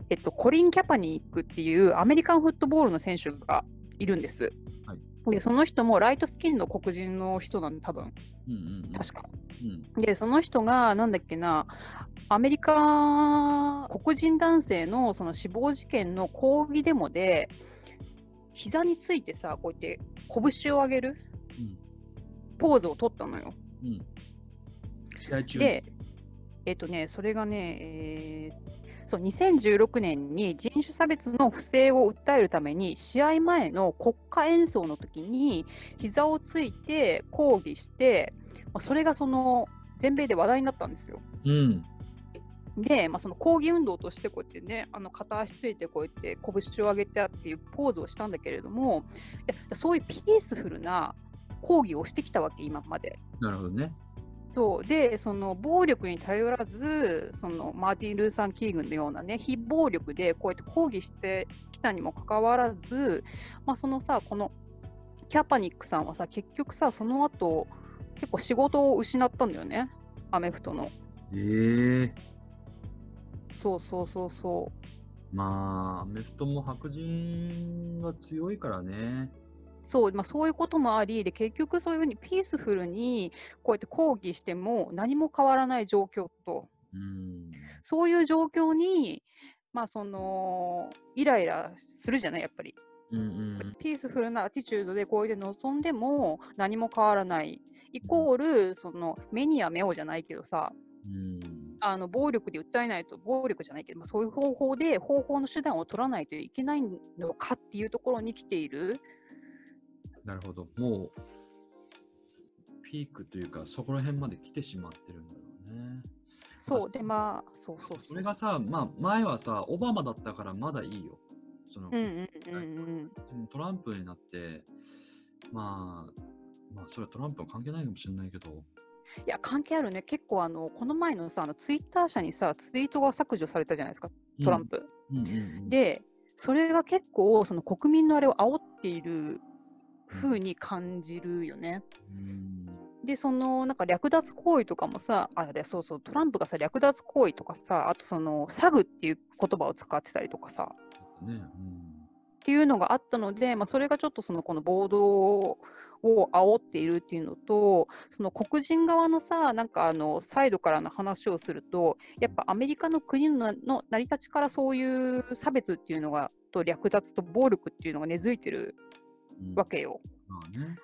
えっと、コリン・キャパニックっていうアメリカンフットボールの選手がいるんです。はいでその人もライトスキンの黒人の人なんで多分うんうんうん確か。うんでその人がなんだっけなアメリカ黒人男性のその死亡事件の抗議デモで膝についてさこうやって拳を上げるうんポーズを取ったのよ。うん試合中で、えっ、とね、それがね、えーそう2016年に人種差別の不正を訴えるために試合前の国歌演奏の時に膝をついて抗議して、まあ、それがその全米で話題になったんですよ。うんで、まあ、その抗議運動としてこうやってねあの片足ついてこうやって拳を上げてっていうポーズをしたんだけれどもでそういうピースフルな抗議をしてきたわけ今まで。なるほどね。そうでその暴力に頼らずそのマーティン・ルーサン・キーグのようなね非暴力でこうやって抗議してきたにもかかわらず、まあ、そのさこのキャパニックさんはさ結局さその後結構仕事を失ったんだよねアメフトのええそうそうそうそまあ、アメフトも白人が強いからね。うそう,、まあ、そういうこともありで結局そういうふうにピースフルにこうやって抗議しても何も変わらない状況とうん。そういう状況にまあそのイライラするじゃないやっぱり。うんうんピースフルなアティチュードでこうやって臨んでも何も変わらない。イコール、その目には目をじゃないけどさ、うん。あの暴力で訴えないと、暴力じゃないけど、まあ、そういう方法で方法の手段を取らないといけないのかっていうところに来ている。なるほど。もう、ピークというか、そこら辺まで来てしまってるんだろうね。そう、で、まあ、そうそうそ。れがさ、まあ、前はさ、オバマだったからまだいいよ。その、うんうんうんうん。でもトランプになって、まあ、まあ、それはトランプは関係ないかもしれないけど、いや、関係あるね。結構、あの、この前のさ、あのツイッター社にさ、ツイートが削除されたじゃないですか、トランプ。うんうんうん、で、それが結構、その国民のあれを煽っている風に感じるよね。うん。で、その、なんか略奪行為とかもさ、あれ、そうそう、トランプがさ、略奪行為とかさ、あとその、詐欺っていう言葉を使ってたりとかさ、ね。うん。っていうのがあったので、まあ、それがちょっとそのこの暴動を煽っているっていうのと、その黒人側のさ、なんかあのサイドからの話をすると、やっぱアメリカの国のの成り立ちからそういう差別っていうのが、と略奪と暴力っていうのが根付いてるうんわけよ。まあね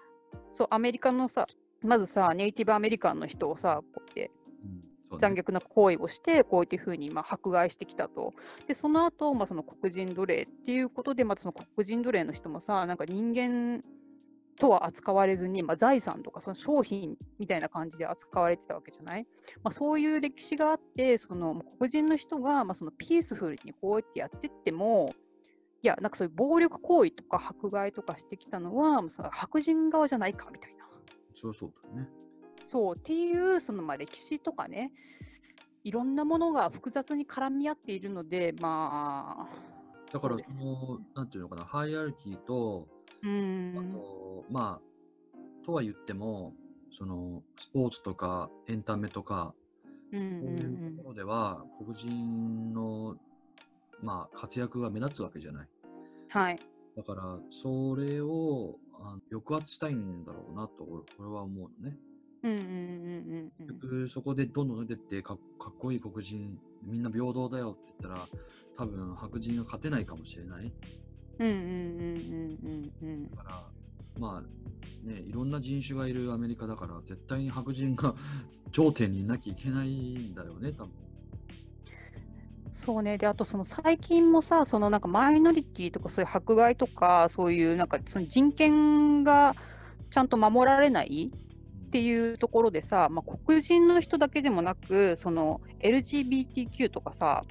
そう、アメリカのさ、まずさ、ネイティブアメリカンの人をさ、こうやってうんそうね残虐な行為をして、こういうふうにまあ迫害してきたと。で、その後、まあその黒人奴隷っていうことで、またその黒人奴隷の人もさ、なんか人間とは扱われずに、まあ、財産とかその商品みたいな感じで扱われてたわけじゃない、まあ、そういう歴史があって、その黒人の人がまあそのピースフルにこうやってやってっても、いや、なんかそういう暴力行為とか迫害とかしてきたのは、その白人側じゃないかみたいな。そうそうだね。そうっていうそのまあ歴史とかね、いろんなものが複雑に絡み合っているので、まあ、だからそのなんていうのかなハイアルキーとうあん、と、まあとは言ってもそのスポーツとかエンタメとかうんうん。そういうところでは黒人のまあ活躍が目立つわけじゃないはい。だからそれをあの抑圧したいんだろうなと俺俺は思うのね。うんうんうんうんうん結局そこでどんどん出てってかかっこいい黒人みんな平等だよって言ったら多分白人は勝てないかもしれない。うんうんうんうんうんうん。だからまあねいろんな人種がいるアメリカだから絶対に白人が 頂点にいなきゃいけないんだよね多分そうね、で、あとその最近もさ、そのなんかマイノリティとかそういう迫害とか、そういうなんかその人権がちゃんと守られないっていうところでさ、まあ、黒人の人だけでもなく、その LGBTQ とかさ、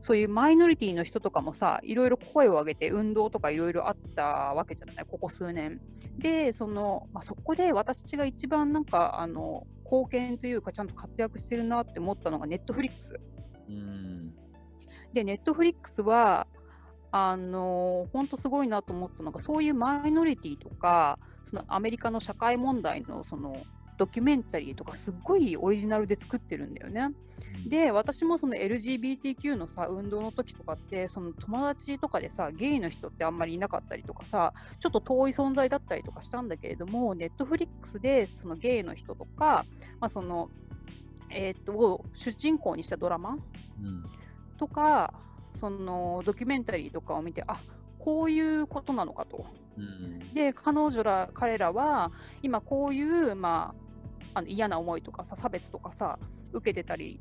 そういうマイノリティの人とかもさ、いろいろ声を上げて運動とかいろいろあったわけじゃない、ここ数年。で、その、まあ、そこで私が一番なんか、あの、貢献というか、ちゃんと活躍してるなって思ったのが、ネットフリックス。うんで、ネットフリックスは、あの本当すごいなと思ったのが、そういうマイノリティとか、そのアメリカの社会問題のそのドキュメンタリーとか、すっごいオリジナルで作ってるんだよね。で、私もその LGBTQ のさ、運動の時とかって、その友達とかでさ、ゲイの人ってあんまりいなかったりとかさ、ちょっと遠い存在だったりとかしたんだけれども、ネットフリックスでそのゲイの人とか、まあ、その、えーっと、を主人公にしたドラマうんとか、そのドキュメンタリーとかを見て、あこういうことなのかと。うん。で、彼女ら、彼らは、今こういう、まあ、あの嫌な思いとかさ、差別とかさ、受けてたり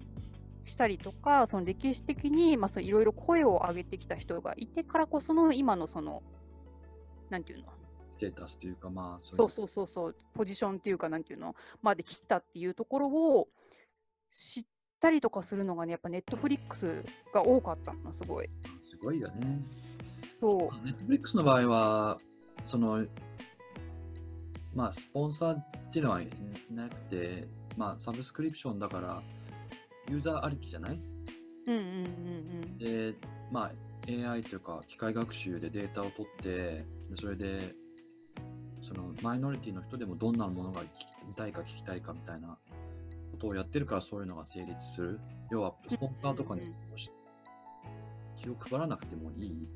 したりとか、その歴史的に、まあ、そういろいろ声を上げてきた人がいてからこその今のその、なんていうの、ステータスというかまあそそうそうそうそう、ポジションっていうか、なんていうの、まで来たっていうところを知ったりとかするのがね、やっぱネットフリックスが多かったの、すごい。すごいよねそう。ネットフリックスの場合はそのまあスポンサーっていうのはいいなくてまあサブスクリプションだからユーザーありきじゃない？うんうんうんで、まあ、AI というか機械学習でデータを取って、でそれで、そのマイノリティの人でもどんなものが聞き見たいか聞きたいかみたいなことをやってるからそういうのが成立する。要は、スポンサーとかにうん気を配らなくてもいい。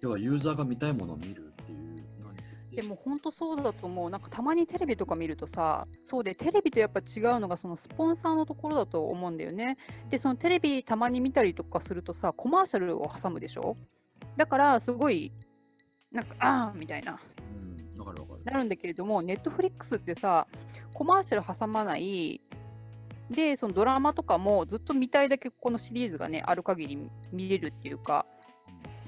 要は、ユーザーが見たいものを見るっていうのに。でも本当そうだと思う。なんかたまにテレビとか見るとさ、そうで、テレビとやっぱ違うのがそのスポンサーのところだと思うんだよね。で、そのテレビたまに見たりとかするとさ、コマーシャルを挟むでしょ？だからすごい、なんか、あーみたいな、うん、わかるわかる。なるんだけれども、ネットフリックスってさ、コマーシャル挟まない、で、そのドラマとかもずっと見たいだけこのシリーズがね、ある限り見れるっていうか、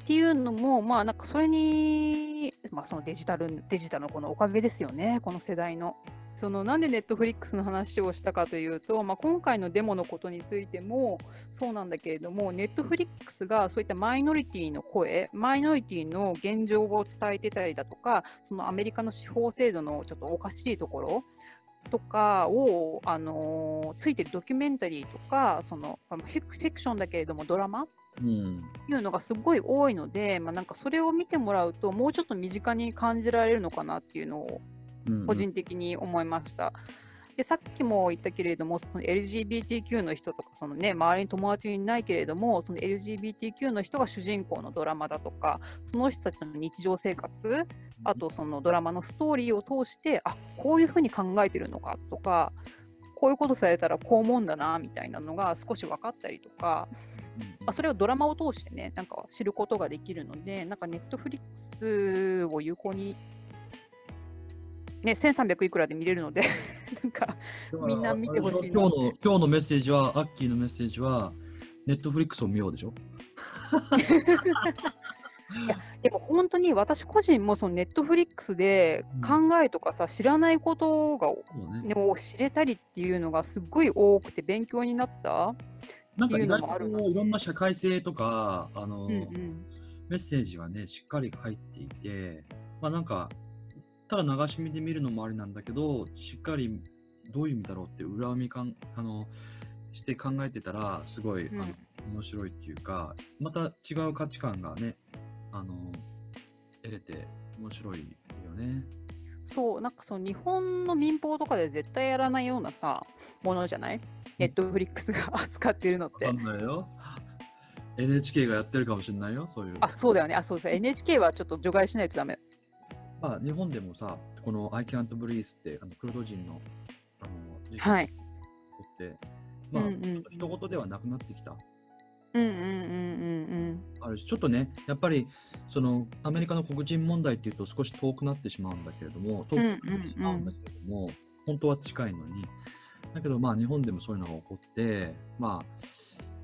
っていうのも、まあなんかそれに、まあそのデジタル、デジタルのこのおかげですよね、この世代の。そのなんでネットフリックスの話をしたかというと、まあ、今回のデモのことについてもそうなんだけれども、ネットフリックスがそういったマイノリティの声、マイノリティの現状を伝えてたりだとか、そのアメリカの司法制度のちょっとおかしいところとかを、あのーついてるドキュメンタリーとかそのフィクションだけれどもドラマうん。いうのがすごい多いので、まあ、なんかそれを見てもらうともうちょっと身近に感じられるのかなっていうのをうん個人的に思いました。でさっきも言ったけれども、その LGBTQ の人とか、そのね、周りに友達いないけれども、その LGBTQ の人が主人公のドラマだとか、その人たちの日常生活、あとそのドラマのストーリーを通して、あこういうふうに考えてるのかとか、こういうことされたらこう思うんだなみたいなのが少し分かったりとか、うん。まあ、それをドラマを通してね、なんか知ることができるので、なんかネットフリックスを有効に、ね、1300いくらで見れるので、なんか、みんな見てほしいな。今日の今日のメッセージは、アッキーのメッセージは、ネットフリックスを見ようでしょ？でも本当に私個人もそのネットフリックスで考えとかさ、知らないことが、ね。ね、を知れたりっていうのがすっごい多くて勉強になった。っていうなんか意外のもあるなといろんな社会性とか、あの、うんうんメッセージはね、しっかり入っていて、まあなんか、ただ流し見で見るのもありなんだけど、しっかりどういう意味だろうって裏見かんあのして考えてたら、すごい、うんあの面白いっていうか、また違う価値観がね、あの、得れて面白いよね。そう、なんかその日本の民放とかで絶対やらないようなさ、ものじゃない？ネットフリックスが扱ってるのってわか。んないよ。NHK がやってるかもしれないよ、そういう。あ、そうだよね。あ、そうそう。NHK はちょっと除外しないとダメ。まあ、日本でもさ、この I can't breathe って、あのクルド人の、あの、事件って、まあ、うんうんうん一言ではなくなってきた。うんうんうんうんあるし、ちょっとね、やっぱり、その、アメリカの黒人問題っていうと少し遠くなってしまうんだけれども、遠くなってしまうんだけれども、本当は近いのに、だけど、まあ、日本でもそういうのが起こって、まあ、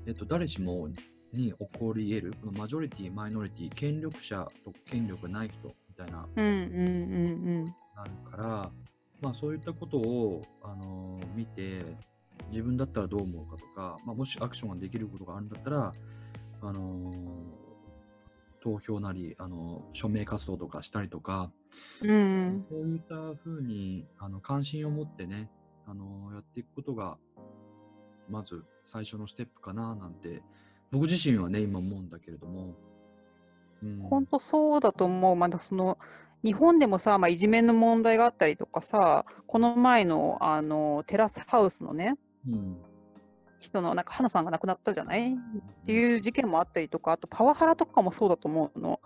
えっと、誰しもに起こり得る、このマジョリティ、マイノリティ、権力者と権力ない人みたいな、うん。うんうんうんなるから、まあ、そういったことを、あのー見て自分だったらどう思うかとか、まあ、もしアクションができることがあるんだったら、あのー投票なり、あのー署名活動とかしたりとか、うん。うん。そういったふうにあの関心を持ってね、あのーやっていくことがまず最初のステップかななんて僕自身はね今思うんだけれども、うん、本当そうだと思う。まだその日本でもさ、まあ、いじめの問題があったりとかさ、この前のあのテラスハウスのね、うん、人のなんか花さんが亡くなったじゃない？っていう事件もあったりとか、あとパワハラとかもそうだと思うの。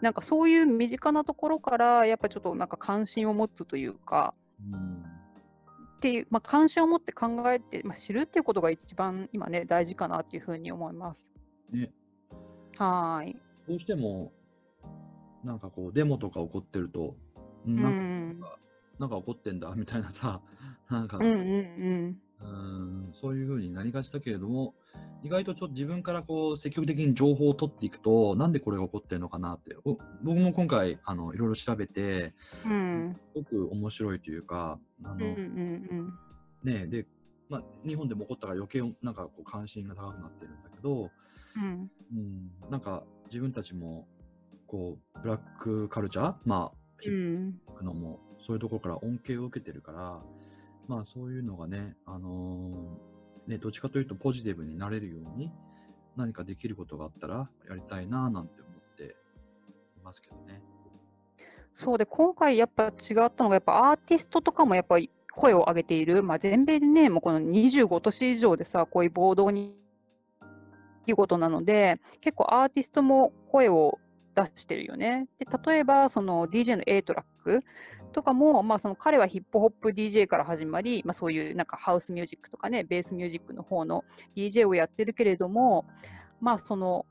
なんかそういう身近なところから、やっぱちょっとなんか関心を持つというか、うんっていう、まあ、関心を持って考えて、まあ、知るっていうことが一番今ね、大事かなっていうふうに思います。ね、はーい。どうしても、なんかこう、デモとか起こってると、うなんかん。なんか起こってんだみたいなさ、なんか、うんうんうん。うんそういう風になりがちだけれども、意外とちょっと自分からこう積極的に情報を取っていくと、なんでこれが起こってるのかなって、お僕も今回あのいろいろ調べて、うん。すごく面白いというか、あのうんうんねで、まあ、日本でも起こったから余計なんかこう関心が高くなってるんだけど、うん。うん、なんか自分たちもこうブラックカルチャー、まあ、ヒうップん。ホップのもそういうところから恩恵を受けてるから、まあそういうのがね、あのーね、どっちかというとポジティブになれるように何かできることがあったらやりたいななんて思っていますけどね。そうで、今回やっぱ違ったのが、やっぱアーティストとかもやっぱり声を上げている。まあ、全米でね、もうこの25都市以上でさ、こういう暴動に、いうことなので、結構アーティストも声を出してるよね。で、例えば、その DJ の A トラックとかも、まあ、その彼はヒップホップ DJ から始まり、まあ、そういうなんかハウスミュージックとかね、ベースミュージックの方の DJ をやってるけれども、まあ、その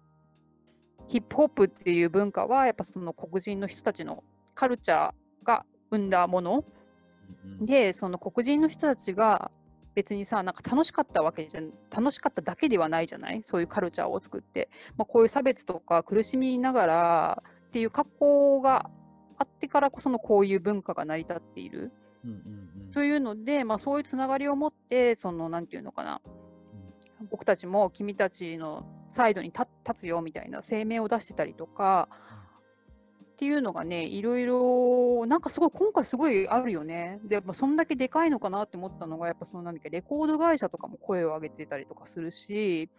ヒップホップっていう文化は、やっぱその黒人の人たちのカルチャーが生んだもので、その黒人の人たちが別にさ、なんか楽しかったわけじゃん、楽しかっただけではないじゃない？そういうカルチャーを作って。まあ、こういう差別とか苦しみながらっていう格好があってからこそのこういう文化が成り立っている。うんうんうん。というので、まあ、そういうつながりを持って、その、なんていうのかな、僕たちも君たちのサイドに立立つよみたいな声明を出してたりとか、っていうのがね、いろいろ、なんかすごい、今回すごいあるよね。で、やっぱそんだけでかいのかなって思ったのが、やっぱそのなんだっけ、レコード会社とかも声を上げてたりとかするし、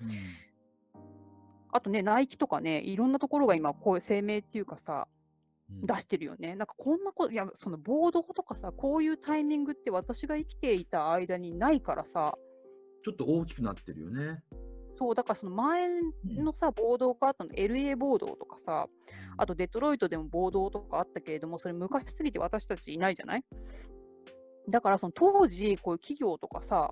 あとね、ナイキとかね、いろんなところが今、こういう声明っていうかさ、うん出してるよね。なんかこんなこと、いや、その暴動とかさ、こういうタイミングって私が生きていた間にないからさ、ちょっと大きくなってるよね。そう、だからその前のさ、暴動があったの、LA 暴動とかさ、あとデトロイトでも暴動とかあったけれども、それ昔すぎて私たちいないじゃない？だからその当時、こういう企業とかさ、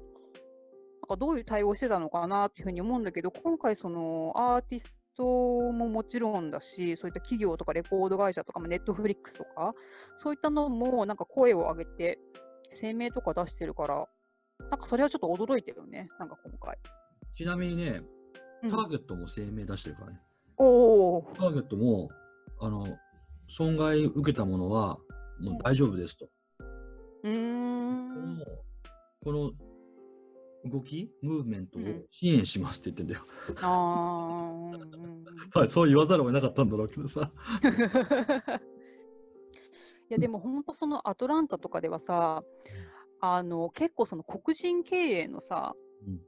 なんかどういう対応してたのかなっていうふうに思うんだけど、今回そのアーティストももちろんだし、そういった企業とかレコード会社とかもネットフリックスとか、そういったのもなんか声を上げて声明とか出してるから、なんかそれはちょっと驚いてるよね、なんか今回。ちなみにね、うんターゲットも声明出してるからね。おお、ターゲットも、あの、損害受けたものはもう大丈夫ですと。うーん。この動き、ムーブメントをうん支援しますって言ってんだよ。あ あ、そう言わざるを得なかったんだろうけどさ。いやでも本当そのアトランタとかではさ、あの結構その黒人経営のさ、うん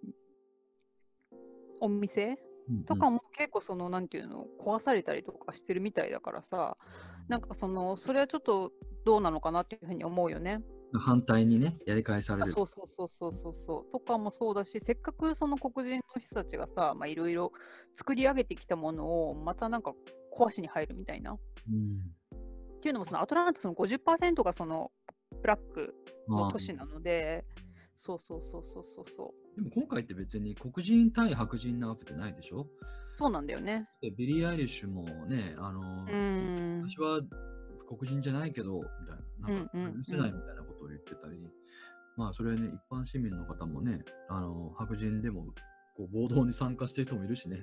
お店？うんとかも結構そのなんていうの？壊されたりとかしてるみたいだからさ、なんかそのそれはちょっとどうなのかなっていうふうに思うよね。反対にね、やり返される。あそうそうそうそうそうそう。とかもそうだしせっかくその黒人の人たちがさまあいろいろ作り上げてきたものをまたなんか壊しに入るみたいな。うん。っていうのもそのアトランタその50%がそのブラックまあ。の都市なので、そうそうそうそうそうそう。でも今回って別に黒人対白人なわけじゃないでしょ？そうなんだよね。でビリー・アイリッシュもね、あの。私は黒人じゃないけど、みたいな、なんか許せないみたいなことを言ってたり、まあそれはね、一般市民の方もね、あの白人でもこう暴動に参加してる人もいるしね。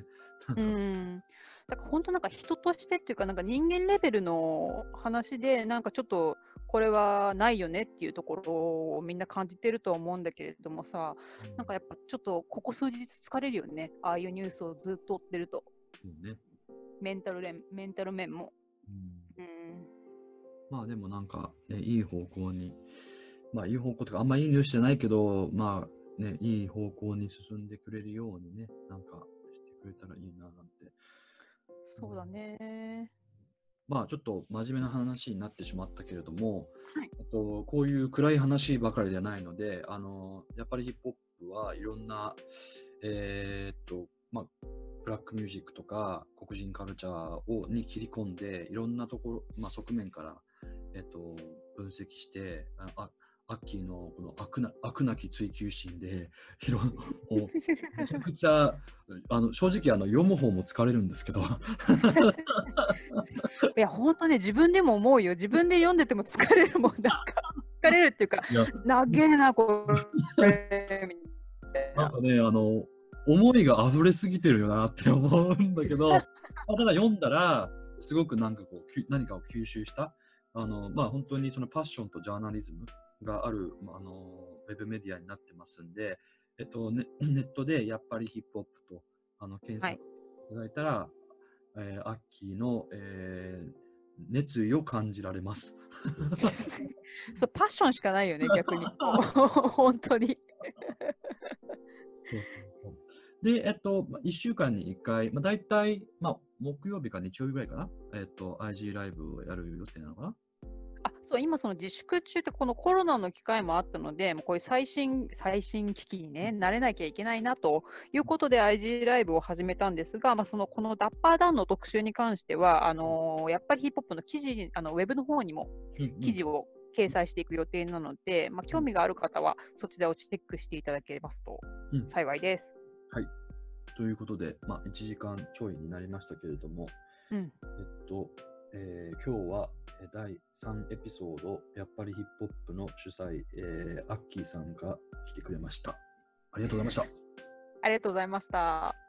なんうかん。だから本当なんか人としてっていうか、なんか人間レベルの話で、なんかちょっとこれはないよねっていうところをみんな感じてるとは思うんだけれどもさ、なんかやっぱちょっとここ数日疲れるよね。ああいうニュースをずっと追ってると。ね。メンタル面メンタル面も。うんうん。まあでもなんか、ね、いい方向に、まあいい方向とか、あんまいいニュースじゃないけど、まあね、いい方向に進んでくれるようにね、なんかしてくれたらいいななんて。そうだね。まあちょっと真面目な話になってしまったけれども、はい。あとこういう暗い話ばかりではないので、あのやっぱりヒップホップはいろんな、えーっと、まあ、ブラックミュージックとか黒人カルチャーをに切り込んで、いろんなところ、まあ、側面から、えっと、分析して、ああアッキーのこの悪な悪なき追求心で、いろんも うめちゃくちゃ、あの正直あの読む方も疲れるんですけど、いや、本当ね、自分でも思うよ。自分で読んでても疲れるもん。なんか、疲れるっていうか、いや長えな、これ。みたいななんかね、あの、思いが溢れすぎてるよなって思うんだけど、まあただ読んだら、すごくなんかこう、き何かを吸収した、あの、まあ本当にそのパッションとジャーナリズムがある、まああの、ウェブメディアになってますんで、えっと、ね、ネットでやっぱりヒップホップとあの検索いただいたら、えーアッキーの、えー熱意を感じられます。そう、パッションしかないよね、逆に。本当に。で、えっと、1週間に1回、まあ、大体、まあ、木曜日か日曜日ぐらいかな、えっと、IG ライブをやる予定なのかなあそう今、その自粛中って、このコロナの機会もあったので、もうこういう最新最新機器にね、慣れなきゃいけないなということで、IG ライブを始めたんですが、まあ、そのこのダッパーダウンの特集に関しては、あのーやっぱりヒップホップの記事、あのウェブの方にも記事を掲載していく予定なので、まあ、興味がある方は、そちらをチェックしていただけますとうん。幸いです。ということで、まあ、1時間ちょいになりましたけれども、うん。えっと、えー今日はえー第3エピソード、やっぱりヒップホップの主催、えーアッキーさんが来てくれました。ありがとうございました。ありがとうございました。